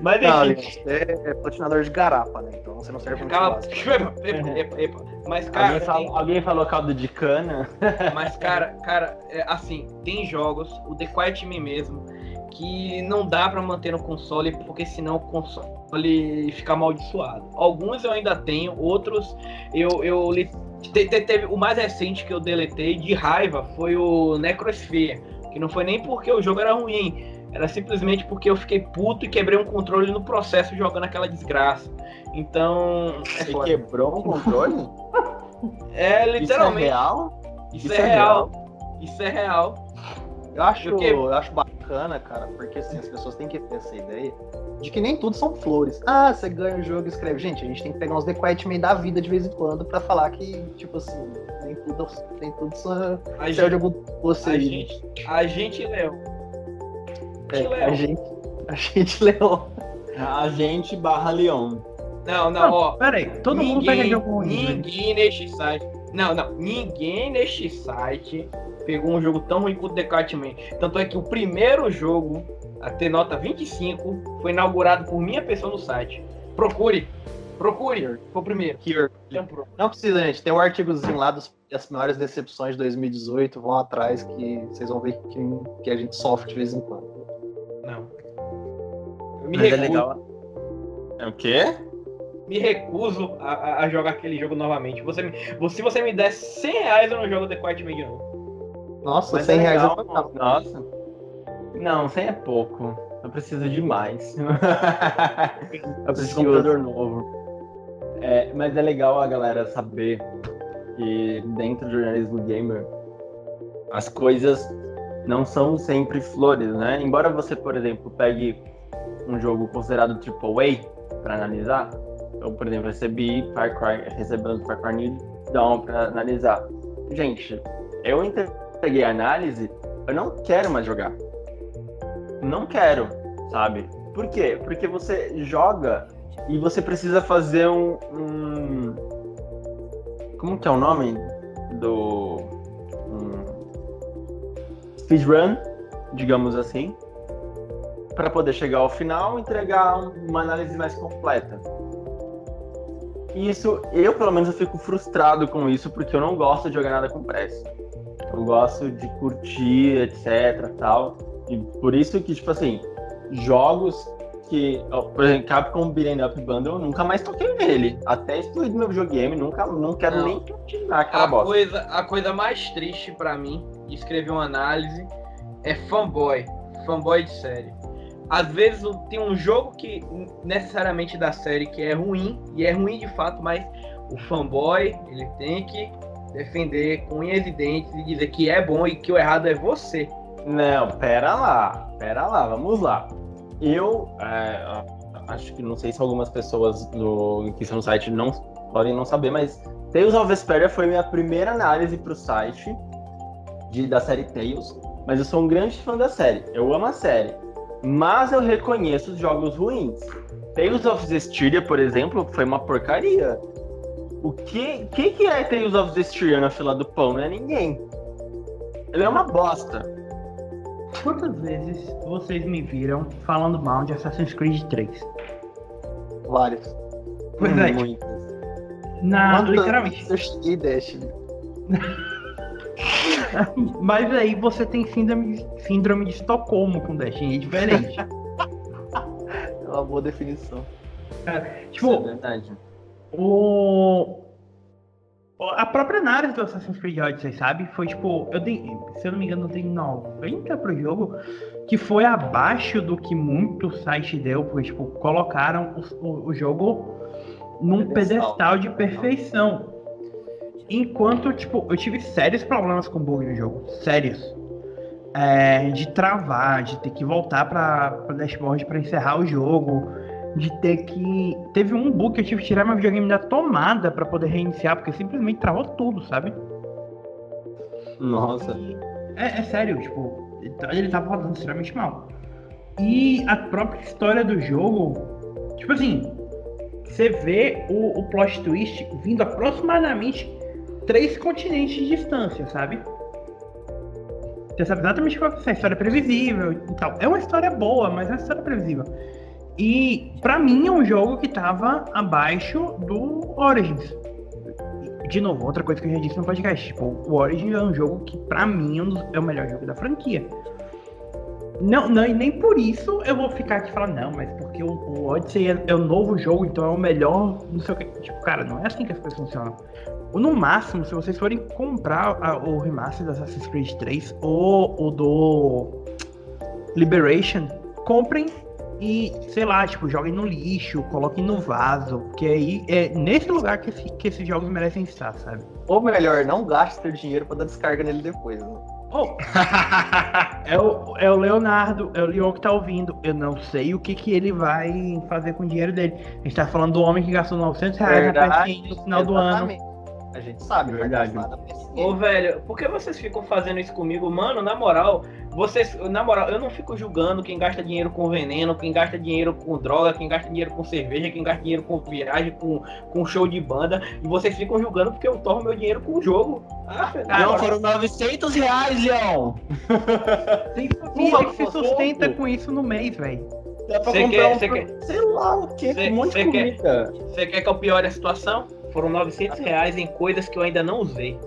Mas enfim. Não, é, é platinador de garapa, né? Então você não serve muito Cala... epa, epa, epa, Mas, cara. Alguém, tem... alguém, falou caldo de cana? Mas, cara, cara, é, assim, tem jogos, o The Quiet Me mesmo, que não dá para manter no console, porque senão o console fica amaldiçoado. Alguns eu ainda tenho, outros eu, eu te, te, teve o mais recente que eu deletei de raiva foi o Necrosphere, que não foi nem porque o jogo era ruim, era simplesmente porque eu fiquei puto e quebrei um controle no processo jogando aquela desgraça. Então. É Você quebrou um controle? é literalmente. Isso é real? Isso, Isso é, é real. real. Isso é real. Eu acho, eu, que... eu acho bacana, cara, porque assim, as pessoas têm que ter essa ideia de que nem tudo são flores. Ah, você ganha o jogo e escreve. Gente, a gente tem que pegar uns The Quiet Man da vida de vez em quando pra falar que, tipo assim, nem tudo, nem tudo só a gente, de algum você. A gente, a gente leu. É, a gente, a gente leu. A gente barra Leon. Não, não, ó. Peraí, todo ninguém, mundo pega jogo ruim. Né? Ninguém neste site. Não, não. Ninguém neste site pegou um jogo tão ruim quanto The Catman. Tanto é que o primeiro jogo a ter nota 25 foi inaugurado por minha pessoa no site. Procure. Procure. Foi o primeiro. Here. Não precisa, gente. Tem um artigozinho lá das as maiores decepções de 2018. Vão atrás que vocês vão ver que, que a gente sofre de vez em quando. Não. Eu me Mas é recuso. é legal. É o quê? Me recuso a, a, jogar aquele jogo novamente. Você, se você me der 100 reais, eu não jogo The Quiet Man de novo. Nossa, Mas 100 é reais é Nossa. Não, 100 é pouco. Eu preciso de mais. eu preciso de um computador novo. É, mas é legal a galera saber que dentro do jornalismo gamer as coisas não são sempre flores, né? Embora você, por exemplo, pegue um jogo considerado AAA para analisar, eu, por exemplo, recebi Far Cry, recebendo Far Cry New Dawn para analisar. Gente, eu entrei peguei a análise, eu não quero mais jogar. Não quero, sabe? Por quê? Porque você joga e você precisa fazer um, um... como que é o nome do um... speedrun, digamos assim, para poder chegar ao final e entregar uma análise mais completa. Isso, eu pelo menos eu fico frustrado com isso porque eu não gosto de jogar nada com pressa. Eu gosto de curtir, etc, tal. E por isso que, tipo assim, jogos que, por exemplo, Capcom Beat'em Up Bundle, eu nunca mais toquei nele. Até excluí do meu videogame, nunca, não quero não. nem continuar aquela a bosta. Coisa, a coisa mais triste para mim, de escrever uma análise, é fanboy. Fanboy de série. Às vezes tem um jogo que necessariamente da série que é ruim, e é ruim de fato, mas o fanboy, ele tem que defender com unhas e dizer que é bom e que o errado é você. Não, pera lá, pera lá, vamos lá. Eu é, acho que não sei se algumas pessoas que estão no site não podem não saber, mas Tales of Vesperia foi minha primeira análise para o site de, da série Tales, mas eu sou um grande fã da série. Eu amo a série. Mas eu reconheço os jogos ruins. Tales of Zestiria, por exemplo, foi uma porcaria. O que, que, que é Tales of Zestiria na fila do pão? Não é ninguém. Ele é uma bosta. Quantas vezes vocês me viram falando mal de Assassin's Creed 3? Vários. Pois é, tipo, Muitas. na, Quantas literalmente. Eu cheguei Destiny. Mas aí você tem síndrome, síndrome de Estocolmo com Destiny, é diferente. É uma boa definição. Isso é tipo, verdade. O. A própria análise do Assassin's Creed Odyssey, sabe? Foi tipo, eu dei, se eu não me engano, eu dei 90 pro jogo, que foi abaixo do que muito site deu, porque, tipo, colocaram o, o- jogo num Pedestal. de perfeição. Enquanto, tipo, eu tive sérios problemas com bug no jogo. Sérios. É, de travar, de ter que voltar pra, pra dashboard pra encerrar o jogo. De ter que. Teve um bug que eu tive que tirar meu videogame da tomada pra poder reiniciar, porque simplesmente travou tudo, sabe? Nossa. É, é sério, tipo, ele tava rodando extremamente mal. E a própria história do jogo, tipo assim, você vê o, o plot twist vindo aproximadamente três continentes de distância, sabe? Você sabe exatamente qual é a história previsível e tal. É uma história boa, mas é uma história previsível. E pra mim é um jogo que tava abaixo do Origins. De novo, outra coisa que eu já disse no podcast, tipo, o Origins é um jogo que pra mim é, é o melhor jogo da franquia. Não, não, e nem por isso eu vou ficar aqui falando, não, mas porque o, o Odyssey é, é o novo jogo, então é o melhor, não sei o que. Tipo, cara, não é assim que as coisas funcionam. Ou no máximo, se vocês forem comprar a- o remaster do Assassin's Creed 3 ou o do Liberation, comprem e, sei lá, tipo, joguem no lixo, coloquem no vaso, porque aí é nesse lugar que, esse- que esses jogos merecem estar, sabe? Ou melhor, não gaste seu dinheiro pra dar descarga nele depois. Né? Oh, é, o, é o Leonardo, é o Leon que tá ouvindo. Eu não sei o que, que ele vai fazer com o dinheiro dele. A gente tá falando do homem que gastou 900 reais na PSN no final do ano. A gente sabe, vai Verdade. Ô, velho, por que vocês ficam fazendo isso comigo? Mano, na moral, vocês, na moral, eu não fico julgando quem gasta dinheiro com veneno, quem gasta dinheiro com droga, quem gasta dinheiro com cerveja, quem gasta dinheiro com viagem, com, com show de banda, e vocês ficam julgando porque eu torno meu dinheiro com o jogo. Ah, Leon, moral. foram 900 reais, Leon! Tem família que se sustenta com isso no mês, velho. Dá pra Cê comprar quer- um... quer- Sei lá o que, Cê- um monte de comida. Você quer que eu piore a situação? Foram 900 reais em coisas que eu ainda não usei.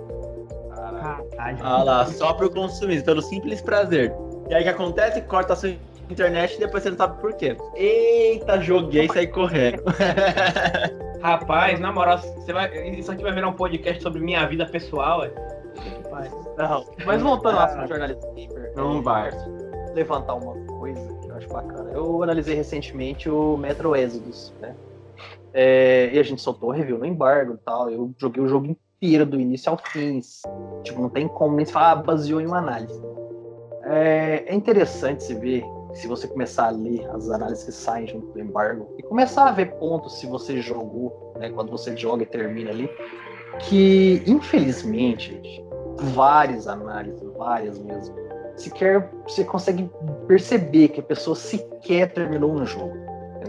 Caralho. Ah lá, só pro consumismo, pelo simples prazer. E aí o que acontece? Corta a sua internet e depois você não sabe por quê. Eita, joguei e saí correndo. Rapaz, na moral, você vai, isso aqui vai virar um podcast sobre minha vida pessoal, ué. Não, mas voltando Ah. assunto jornalismo gamer, Não vai. levantar uma coisa que eu acho bacana. Eu analisei recentemente o Metro Exodus, né? É, e a gente soltou review no embargo e tal. Eu joguei o jogo inteiro, do início ao fim. Tipo, não tem como nem falar, baseou em uma análise. É, é interessante se ver, se você começar a ler as análises que saem junto do embargo, e começar a ver pontos se você jogou, né? Quando você joga e termina ali, que infelizmente, gente, várias análises, várias mesmo, sequer você consegue perceber que a pessoa sequer terminou um jogo,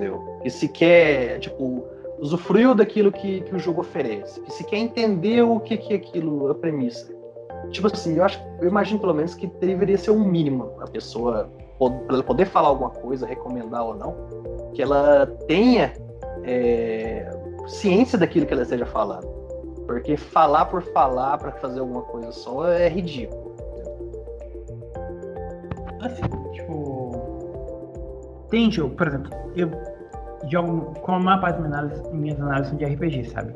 entendeu? E sequer, tipo, usufruiu daquilo que, que o jogo oferece, que sequer entendeu o que, que é aquilo, a premissa. Tipo assim, eu acho, eu imagino pelo menos que deveria ser um mínimo a pessoa pod- pra ela poder falar alguma coisa, recomendar ou não, que ela tenha é, ciência daquilo que ela esteja falando. Porque falar por falar pra fazer alguma coisa só é ridículo. Assim, tipo. Tem jogo, por exemplo, eu jogo com a maior minhas análises, minhas análises de RPG, sabe?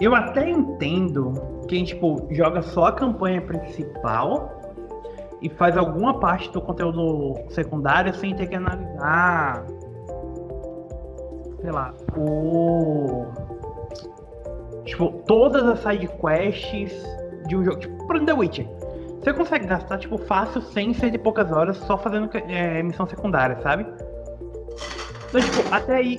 Eu até entendo quem, tipo, joga só a campanha principal e faz alguma parte do conteúdo secundário sem ter que analisar. Sei lá, o. Tipo, todas as side quests de um jogo. Tipo, por exemplo, The Witcher. Você consegue gastar, tipo, fácil 100, 100 e poucas horas só fazendo é, missão secundária, sabe? Então, tipo, até aí.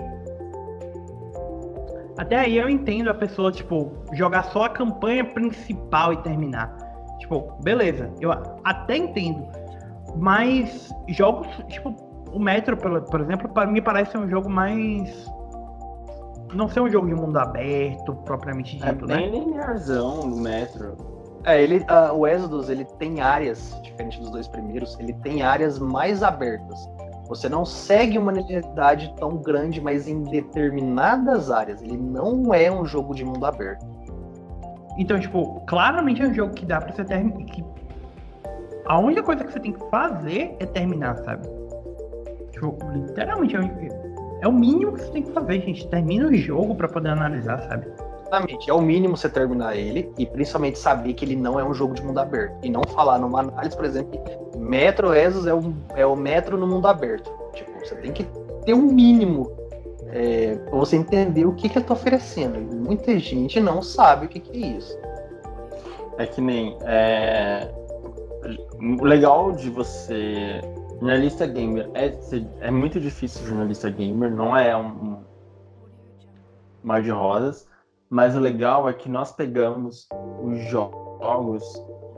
Até aí eu entendo a pessoa, tipo, jogar só a campanha principal e terminar. Tipo, beleza, eu até entendo. Mas jogos, tipo, o Metro, por, exemplo, para mim parece um jogo mais. Não ser um jogo de mundo aberto, propriamente É dito, né? bem linearzão o Metro. É, ele, ah, o Exodus, ele tem áreas, diferente dos dois primeiros, ele tem áreas mais abertas. Você não segue uma linearidade tão grande, mas em determinadas áreas. Ele não é um jogo de mundo aberto. Então, tipo, claramente é um jogo que dá pra você terminar. Que... A única coisa que você tem que fazer é terminar, sabe? Tipo, literalmente é é o mínimo que você tem que fazer, gente. Termina o jogo pra poder analisar, sabe? Exatamente. É o mínimo você terminar ele e principalmente saber que ele não é um jogo de mundo aberto. E não falar numa análise, por exemplo, Metro Exodus é, um, é o Metro no mundo aberto. Tipo, você tem que ter um mínimo é, pra você entender o que, que eu tô oferecendo. E muita gente não sabe o que, que é isso. É que nem. É... O legal de você. Jornalista gamer é, é muito difícil jornalista gamer, não é um mar de rosas, mas o legal é que nós pegamos os jogos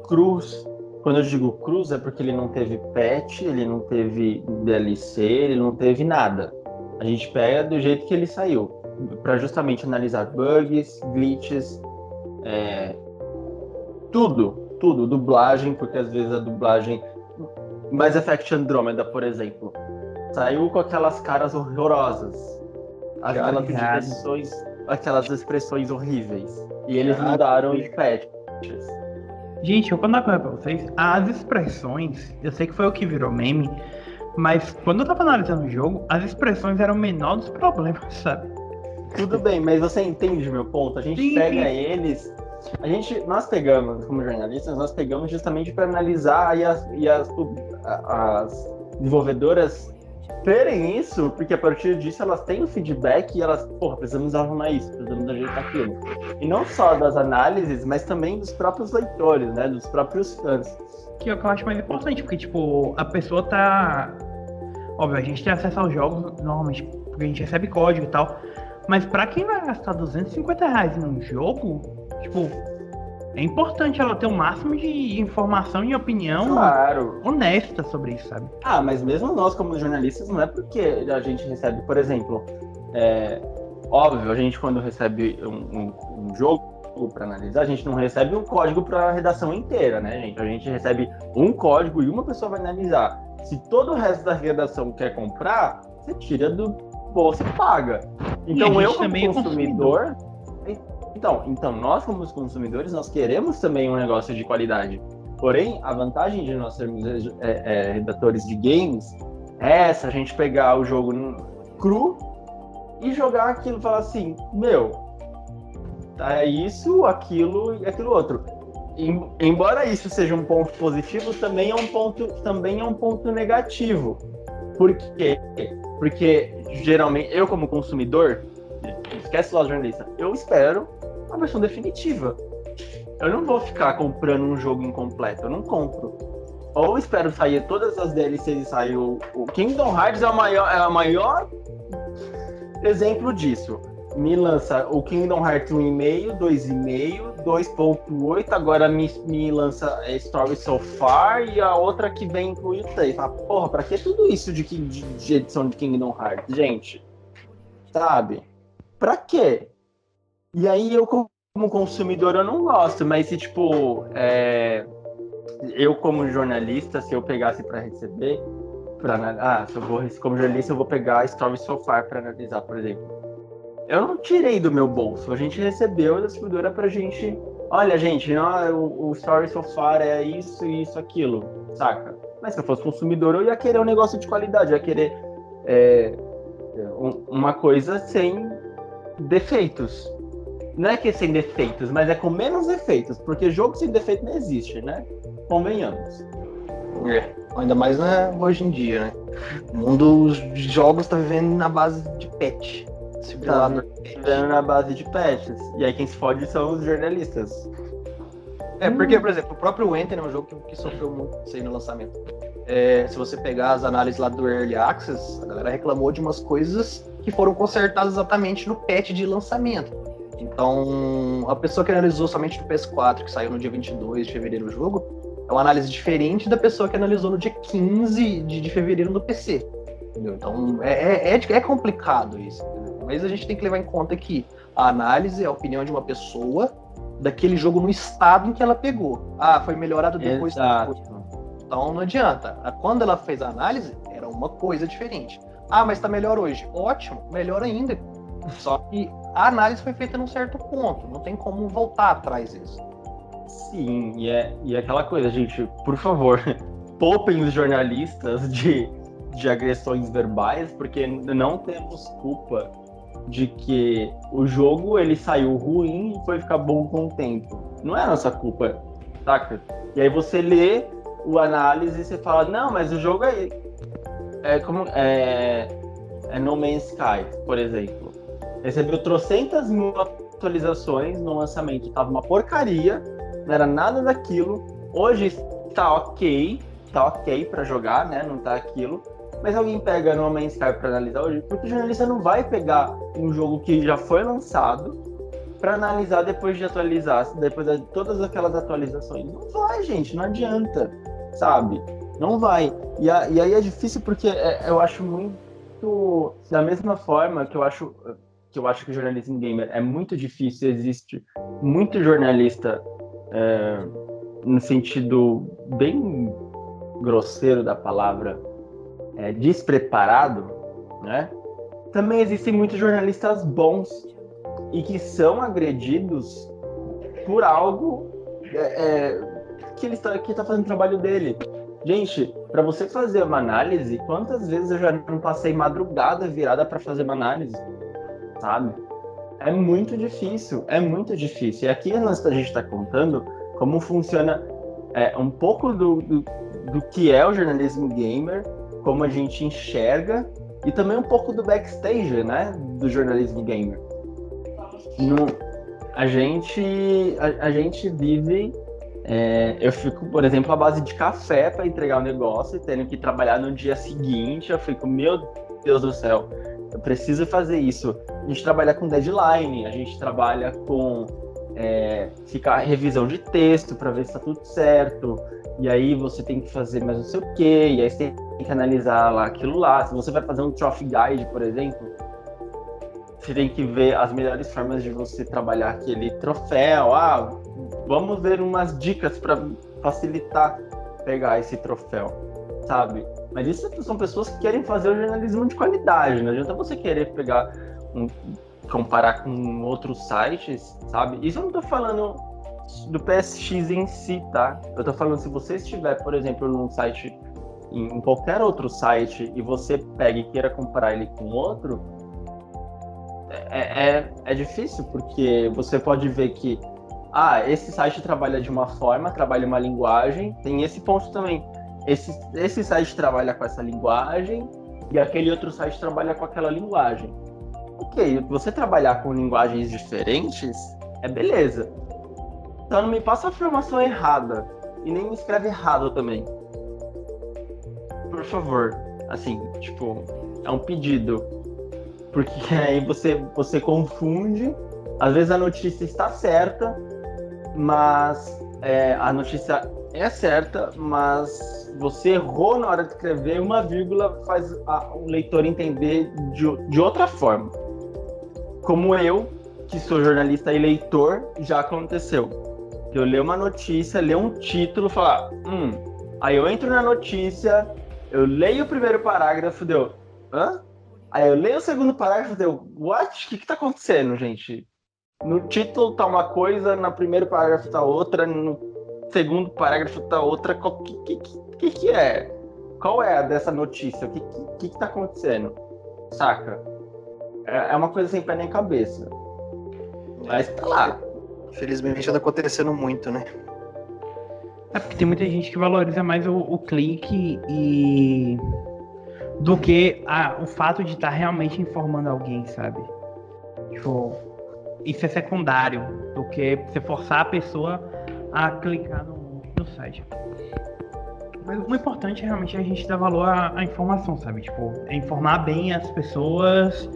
crus. Quando eu digo crus é porque ele não teve patch, ele não teve DLC, ele não teve nada. A gente pega do jeito que ele saiu, para justamente analisar bugs, glitches, é, tudo, tudo, dublagem, porque às vezes a dublagem. Mass Effect Andromeda, por exemplo, saiu com aquelas caras horrorosas, aquelas ligado. Aquelas expressões horríveis. E eles Já mudaram em patches. Gente, eu vou dar uma coisa pra vocês. As expressões, eu sei que foi o que virou meme, mas quando eu tava analisando o jogo, as expressões eram o menor dos problemas, sabe? Tudo bem, mas você entende meu ponto? A gente Sim, pega sim. eles. A gente, nós pegamos, como jornalistas, nós pegamos justamente para analisar e as, e as, as desenvolvedoras terem isso, porque a partir disso elas têm o feedback e elas, porra, precisamos arrumar isso, precisamos ajeitar aquilo. E não só das análises, mas também dos próprios leitores, né? Dos próprios fãs. Que é o que eu acho mais importante, porque, tipo, a pessoa tá. Óbvio, a gente tem acesso aos jogos normalmente, porque a gente recebe código e tal. Mas pra quem vai gastar 250 reais num jogo, tipo, é importante ela ter o máximo de informação e opinião Claro. honesta sobre isso, sabe? Ah, mas mesmo nós, como jornalistas, não é porque a gente recebe, por exemplo, é, óbvio, a gente quando recebe um, um- um jogo para analisar, a gente não recebe um código para a redação inteira, né, gente? A gente recebe um código e uma pessoa vai analisar. Se todo o resto da redação quer comprar, você tira do bolso e paga. Então eu, como também é consumidor. Então, então, nós como consumidores, nós queremos também um negócio de qualidade. Porém, a vantagem de nós sermos é, é, redatores de games é essa, a gente pegar o jogo cru e jogar aquilo falar assim, meu, tá isso, aquilo e aquilo outro. Em- embora isso seja um ponto positivo, também é um ponto, também é um ponto negativo. Por quê? Porque geralmente eu como consumidor, esquece lá jornalista, eu espero a versão definitiva. Eu não vou ficar comprando um jogo incompleto, eu não compro. Ou espero sair todas as DLCs e sair o, o Kingdom Hearts é o maior, é o maior exemplo disso. Me lança o Kingdom Hearts 1,5, 2,5, 2.8, agora me, me lança Story So Far e a outra que vem incluir 3. Fala, porra, pra que tudo isso de, de, de edição de Kingdom Hearts, gente? Sabe? Pra quê? E aí eu, como consumidor, eu não gosto, mas se, tipo, é, eu como jornalista, se eu pegasse pra receber, pra, ah, se eu vou, como jornalista, eu vou pegar a Story So Far pra analisar, por exemplo. Eu não tirei do meu bolso, a gente recebeu da distribuidora pra gente. Olha, gente, não, o, o Story So Far é isso, isso, aquilo, saca? Mas se eu fosse consumidor, eu ia querer um negócio de qualidade, eu ia querer é, um- uma coisa sem defeitos. Não é que sem defeitos, mas é com menos defeitos, porque jogo sem defeito não existe, né? Convenhamos. É, ainda mais né, hoje em dia, né? O mundo dos jogos tá vivendo na base de patch. Simulador patch. Vivendo na base de patches. E aí quem se fode são os jornalistas. É, porque, por exemplo, o próprio Enter é um jogo que, que sofreu muito isso aí no lançamento. É, se você pegar as análises lá do Early Access, a galera reclamou de umas coisas que foram consertadas exatamente no patch de lançamento. Então, a pessoa que analisou somente no PS4, que saiu no dia 22 de fevereiro o jogo, é uma análise diferente da pessoa que analisou no dia 15 de, de fevereiro no PC. Entendeu? Então, é, é, é, é complicado isso. Entendeu? Mas a gente tem que levar em conta que a análise é a opinião de uma pessoa daquele jogo no estado em que ela pegou. Ah, foi melhorado depois. Exato. Então não adianta. Quando ela fez a análise, era uma coisa diferente. Ah, mas tá melhor hoje. Ótimo, melhor ainda. Só que a análise foi feita num certo ponto. Não tem como voltar atrás disso. Sim, e é, e é aquela coisa, gente, por favor, poupem os jornalistas de, de agressões verbais, porque não temos culpa de que o jogo ele saiu ruim e foi ficar bom com o tempo. Não é nossa culpa, saca? E aí você lê o análise e você fala, não, mas o jogo é, é como é, é No Man's Sky, por exemplo. Recebeu trocentas mil atualizações no lançamento, tava uma porcaria, não era nada daquilo. Hoje está ok, tá ok para jogar, né? Não tá aquilo. Mas alguém pega No Man's Sky para analisar hoje, porque o jornalista não vai pegar um jogo que já foi lançado para analisar depois de atualizar, depois de todas aquelas atualizações. Não vai, gente, não adianta, sabe? Não vai. E, a, e aí é difícil porque é, eu acho muito da mesma forma que eu acho que eu acho que o jornalismo gamer é muito difícil, existe muito jornalista é, no sentido bem grosseiro da palavra é, despreparado, né? Também existem muitos jornalistas bons e que são agredidos por algo é, é que ele está que tá fazendo o trabalho dele. Gente, para você fazer uma análise, quantas vezes eu já não passei madrugada virada para fazer uma análise, sabe? É muito difícil, é muito difícil. E aqui a gente está contando como funciona é, um pouco do, do, do que é o jornalismo gamer como a gente enxerga e também um pouco do backstage, né, do jornalismo gamer. No, a gente a, a gente vive é, eu fico, por exemplo, à base de café para entregar o um negócio e tendo que trabalhar no dia seguinte. Eu fico, meu Deus do céu, eu preciso fazer isso. A gente trabalha com deadline, a gente trabalha com é, ficar revisão de texto para ver se está tudo certo. E aí você tem que fazer mais não sei o quê, e aí você tem que analisar lá aquilo lá. Se você vai fazer um trophy guide, por exemplo, você tem que ver as melhores formas de você trabalhar aquele troféu. Ah, vamos ver umas dicas para facilitar pegar esse troféu, sabe? Mas isso são pessoas que querem fazer o jornalismo de qualidade. Não adianta você querer pegar comparar com outros sites, sabe? Isso eu não tô falando do PSX em si, tá? Eu tô falando se você estiver, por exemplo, num site em qualquer outro site e você pega e queira comparar ele com outro, é, é, é difícil, porque você pode ver que ah, esse site trabalha de uma forma, trabalha uma linguagem, tem esse ponto também. Esse, esse site trabalha com essa linguagem e aquele outro site trabalha com aquela linguagem. Ok, você trabalhar com linguagens diferentes é beleza. Então não me passa a afirmação errada e nem me escreve errado também. Por favor, assim, tipo, é um pedido. Porque aí você, você confunde. Às vezes a notícia está certa, mas é, a notícia é certa, mas você errou na hora de escrever, uma vírgula faz a, o leitor entender de, de outra forma. Como eu, que sou jornalista e leitor, já aconteceu. Eu leio uma notícia, leio um título, falar, hum, aí eu entro na notícia, eu leio o primeiro parágrafo, deu, hã? Aí eu leio o segundo parágrafo, deu, what? O que que tá acontecendo, gente? No título tá uma coisa, no primeiro parágrafo tá outra, no segundo parágrafo tá outra. O que, que, que, que é? Qual é a dessa notícia? O que, que, que tá acontecendo? Saca? É, é uma coisa sem pé nem cabeça. Mas tá lá. Infelizmente anda acontecendo muito, né? É porque tem muita gente que valoriza mais o, o clique e do que a, o fato de estar tá realmente informando alguém, sabe? Tipo, isso é secundário do que você forçar a pessoa a clicar no, no site. Mas o importante é realmente a gente dar valor à, à, informação, sabe? Tipo, é informar bem as pessoas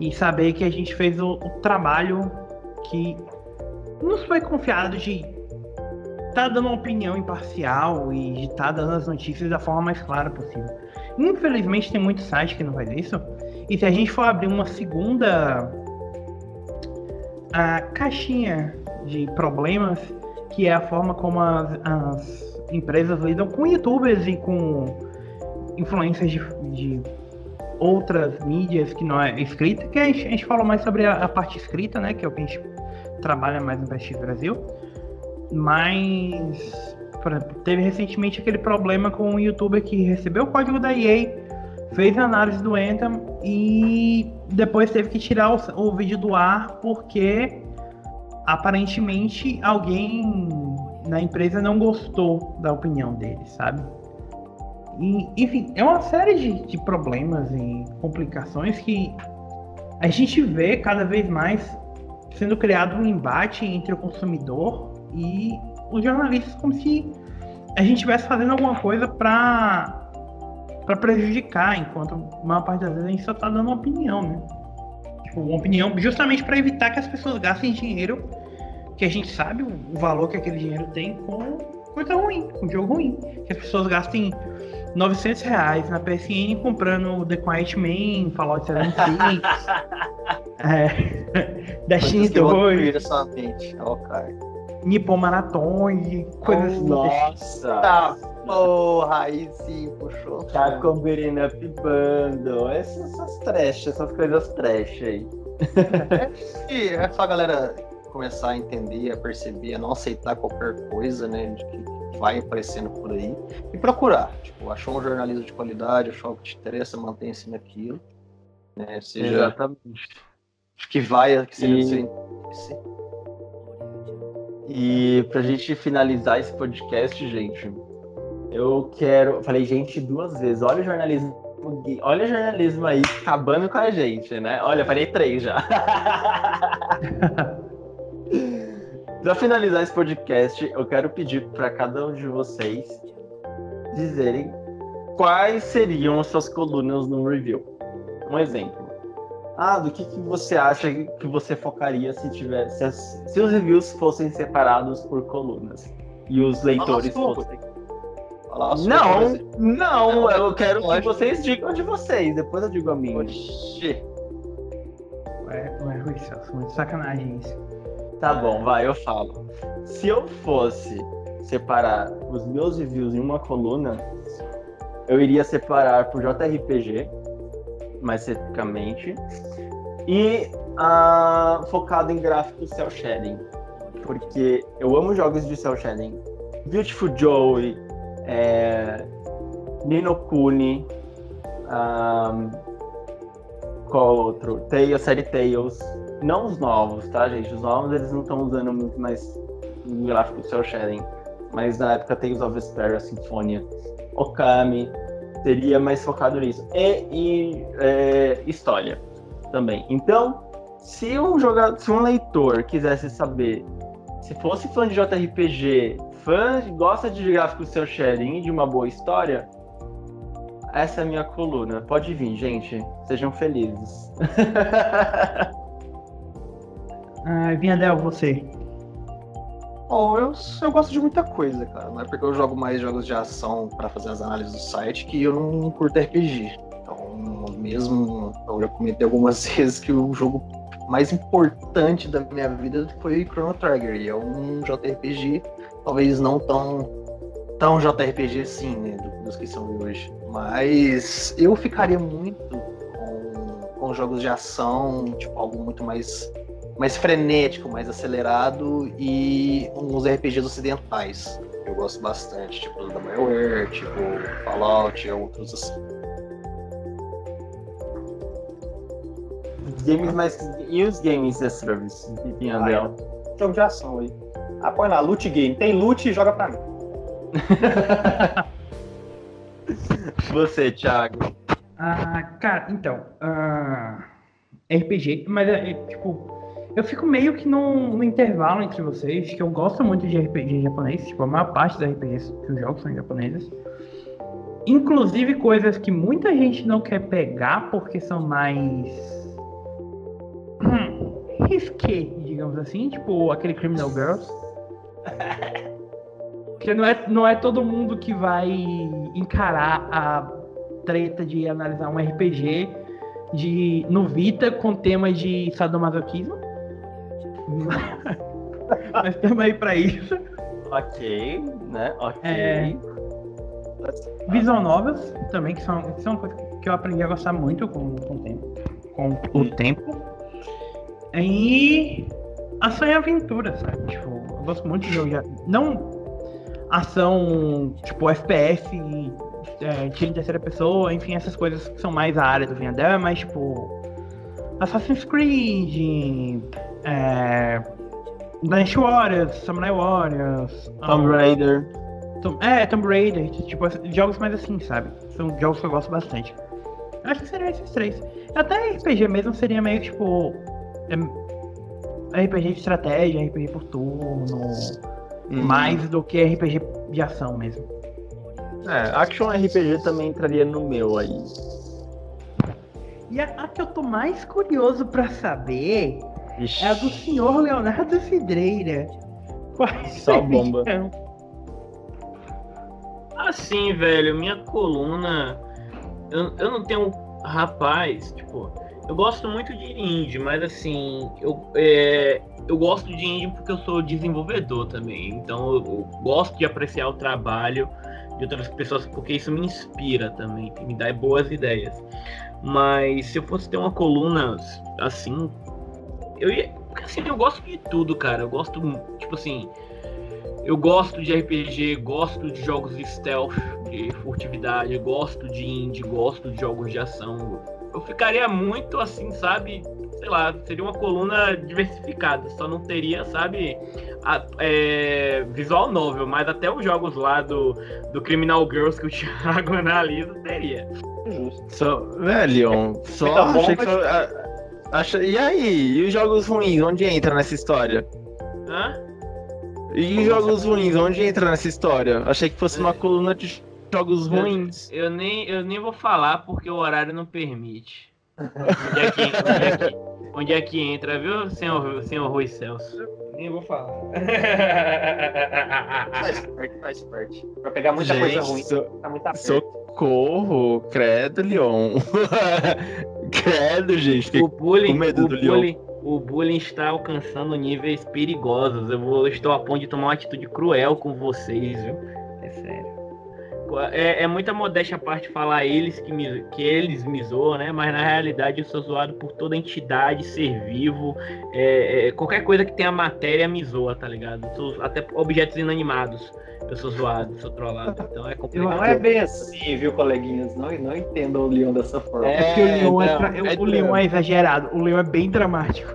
e saber que a gente fez o, o trabalho que nos foi confiado de estar tá dando uma opinião imparcial e de estar tá dando as notícias da forma mais clara possível. Infelizmente tem muito site que não faz isso. E se a gente for abrir uma segunda a caixinha de problemas, que é a forma como as, as empresas lidam com youtubers e com influências de, de, outras mídias que não é escrita, que a gente, a gente falou mais sobre a, a, parte escrita, né? Que é o que a gente trabalha mais no PSX Brasil. Mas, exemplo, teve recentemente aquele problema com um youtuber que recebeu o código da EA, fez a análise do Anthem e depois teve que tirar o, o vídeo do ar porque aparentemente alguém na empresa não gostou da opinião dele, sabe? E, enfim, é uma série de, de problemas e complicações que a gente vê cada vez mais sendo criado um embate entre o consumidor e os jornalistas, como se a gente estivesse fazendo alguma coisa para para prejudicar, enquanto a maior parte das vezes a gente só está dando uma opinião, né? Tipo, uma opinião justamente para evitar que as pessoas gastem dinheiro que a gente sabe o, valor que aquele dinheiro tem com coisa ruim, com jogo ruim. Que as pessoas gastem 900 reais na PSN comprando The Quiet Man, Fallout 76, é, Destiny 2, Nippon Marathon, coisas assim. Nossa! Tá, porra, aí sim, puxou. Tá com Beating Up Bundle, essas, essas trash, essas coisas trash aí. é, é só a galera começar a entender, a perceber, a não aceitar qualquer coisa, né, de que vai aparecendo por aí e procurar. Tipo, achou um jornalismo de qualidade, achou algo que te interessa, mantenha-se naquilo, né, seja Exatamente. que vai, que seja e... do seu interesse. E pra gente finalizar esse podcast, gente, eu quero. Falei, gente, duas vezes. Olha o jornalismo. Olha o jornalismo aí acabando com a gente, né? Olha, falei três já. Para finalizar esse podcast, eu quero pedir para cada um de vocês dizerem quais seriam as suas colunas no review. Um exemplo. Ah, do que, que você acha que você focaria se tivesse se, as, se os reviews fossem separados por colunas e os leitores fossem não, não, eu quero que vocês digam de vocês, depois eu digo a minha. Oxi. Ué, ué, Rui muito sacanagem isso. Tá bom, vai, eu falo. Se eu fosse separar os meus reviews em uma coluna, eu iria separar por JRPG, mais especificamente, e uh, focado em gráficos cel shading, porque eu amo jogos de cel shading. Beautiful Joey, é, Nino Kuni, um, qual outro? Tales, série Tales, não os novos, tá, gente? Os novos eles não estão usando muito mais gráfico cel shading. Mas na época tem os of Vesperia, Sinfonia, Okami, seria mais focado nisso. E, e é, história também. Então, se um jogador, se um leitor quisesse saber, se fosse fã de JRPG, fã gosta de gráfico cel shading e de uma boa história, essa é a minha coluna. Pode vir, gente. Sejam felizes. Ah, Vinhadel, você. Bom, eu, eu gosto de muita coisa, cara. Não é porque eu jogo mais jogos de ação para fazer as análises do site que eu não curto RPG. Então, mesmo eu já comentei algumas vezes que o jogo mais importante da minha vida foi Chrono Trigger. E é um JRPG, talvez não tão, tão JRPG assim, né? Dos que são hoje. Mas eu ficaria muito com, com jogos de ação, tipo, algo muito mais mais frenético, mais acelerado e uns RPGs ocidentais. Eu gosto bastante, tipo da BioWare, tipo Fallout e outros assim. Games mais. E os games as service? Andel. Ah, jogo de ação aí. Ah, põe lá, loot game. Tem loot e joga pra mim. Você, Thiago. Ah, cara, então. Uh, ah, RPG, mas é, é tipo eu fico meio que no, no, intervalo entre vocês, que eu gosto muito de RPG japonês, tipo, a maior parte dos RPGs que eu jogo são japoneses. Inclusive coisas que muita gente não quer pegar porque são mais risqué, digamos digamos assim, tipo aquele Criminal Girls. Porque não é, não é todo mundo que vai encarar a treta de analisar um RPG de, no Vita com tema de sadomasoquismo. Mas estamos aí pra isso. Ok, né? Ok. É. Visual novels também, que são, que são coisas que eu aprendi a gostar muito com, com o tempo. Com o tempo. E ação e aventura, sabe? Tipo, eu gosto muito de jogo. Não ação, tipo, FPS, é, tiro em terceira pessoa, enfim, essas coisas que são mais a área do Vinhadel, mas tipo. Assassin's Creed, é, Dynasty Warriors, Samurai Warriors, Tomb um, Raider. Tom- É, Tomb Raider, tipo, jogos mais assim, sabe? São jogos que eu gosto bastante. Eu acho que seriam esses três. Até RPG mesmo seria meio tipo. é, RPG de estratégia, RPG por turno, Uhum. mais do que RPG de ação mesmo. É, Action RPG também entraria no meu aí. E a, a que eu tô mais curioso pra saber Ixi, é a do senhor Leonardo Cidreira. Só bomba. seriam? Assim, velho, minha coluna. Eu, eu não tenho. Rapaz, tipo, eu gosto muito de indie, mas assim, eu, é, eu gosto de indie porque eu sou desenvolvedor também. Então eu, eu gosto de apreciar o trabalho de outras pessoas porque isso me inspira também, me dá boas ideias. Mas se eu fosse ter uma coluna assim, eu ia. Porque assim, eu gosto de tudo, cara. Eu gosto, tipo assim. Eu gosto de RPG, gosto de jogos de stealth, de furtividade, gosto de indie, gosto de jogos de ação. Eu ficaria muito assim, sabe? Sei lá, seria uma coluna diversificada, só não teria, sabe, a- é, visual novel, mas até os jogos lá do, do Criminal Girls que o Thiago analisa teria. Justo. Só, velho, só Tá bom, achei que só, a- acha- E aí? E os jogos ruins, onde entra nessa história? Hã? E os jogos ruins, onde entra nessa história? Achei que fosse uma coluna de jogos Eu- ruins. Eu nem, eu nem vou falar porque o horário não permite. Onde é que, onde é que, onde é que entra, viu, senhor, senhor Rui Celso? Nem vou falar. Faz parte, faz parte. Pra pegar muita coisa ruim, so- tá muito aperto. Socorro, credo, Leon. credo, gente. o bullying, com medo o do bullying, o bullying está alcançando níveis perigosos. Eu vou, estou a ponto de tomar uma atitude cruel com vocês, viu? É sério. É, é muita modéstia a parte falar eles que, me, que eles me zoam, né? Mas na realidade eu sou zoado por toda entidade, ser vivo, é, é, qualquer coisa que tenha matéria me zoa, tá ligado? Sou- até objetos inanimados. Eu sou zoado, sou trollado. Então é complicado. Não é bem assim, viu, coleguinhas? Não, não entendam o Leon dessa forma. É, É porque o Leon é, não, tra- é o Leon é exagerado, o Leon é bem dramático.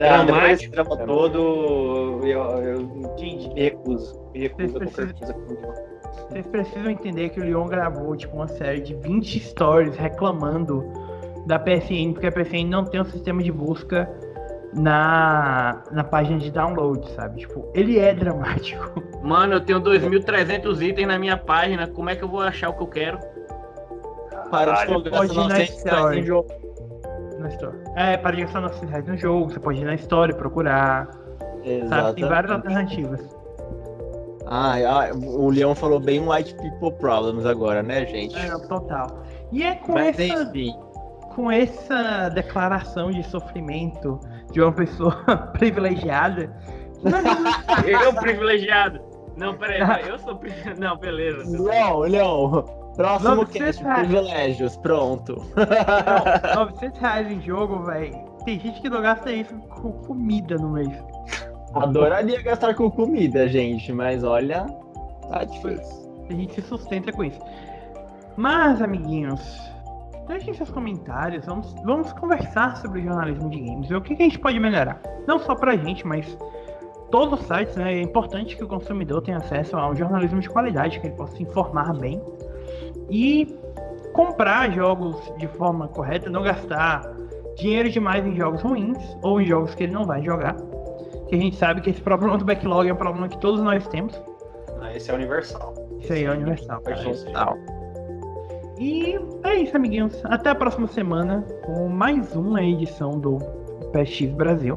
Ah, depois dramático. desse drama todo, eu, eu me recuso. Me recuso a qualquer coisa com o Leon. Vocês precisam entender que o Leon gravou tipo uma série de 20 stories reclamando da PSN, porque a PSN não tem um sistema de busca na, na página de download, sabe? Tipo, ele é dramático. Mano, eu tenho 2.300 itens na minha página. Como é que eu vou achar o que eu quero? Para de folgar pode ir na 900 reais story. em jogo. Na Store. É, para de gastar 900 reais no jogo, você pode ir na e procurar, sabe? Tem várias alternativas. Ah, ah, o Leon falou bem white people problems agora, né, gente? É, total. E é com Mas essa, enfim. com essa declaração de sofrimento de uma pessoa privilegiada. Eu privilegiado. Não, peraí, peraí, eu sou privilegiado. Não, beleza. Leon, Leon, próximo Vamos cast, tentar. privilégios, pronto. Não, 900 reais em jogo, velho. Tem gente que não gasta isso com comida no mês. Adoraria gastar com comida, gente, mas olha, tá difícil. A gente se sustenta com isso. Mas, amiguinhos, deixem seus comentários. Vamos, vamos conversar sobre jornalismo de games. Ver o que, que a gente pode melhorar. Não só pra gente, mas todos os sites, né? É importante que o consumidor tenha acesso a um jornalismo de qualidade, que ele possa se informar bem. E comprar jogos de forma correta, não gastar dinheiro demais em jogos ruins ou em jogos que ele não vai jogar. Que a gente sabe que esse problema do backlog é um problema que todos nós temos. Ah, Esse é universal. Isso aí é universal. Sentido. Não. E é isso, amiguinhos. Até a próxima semana com mais uma edição do PSX Brasil.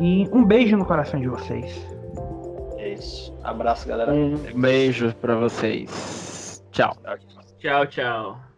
E um beijo no coração de vocês. É isso. Abraço, galera. Um beijo pra vocês. Tchau. Tchau, tchau.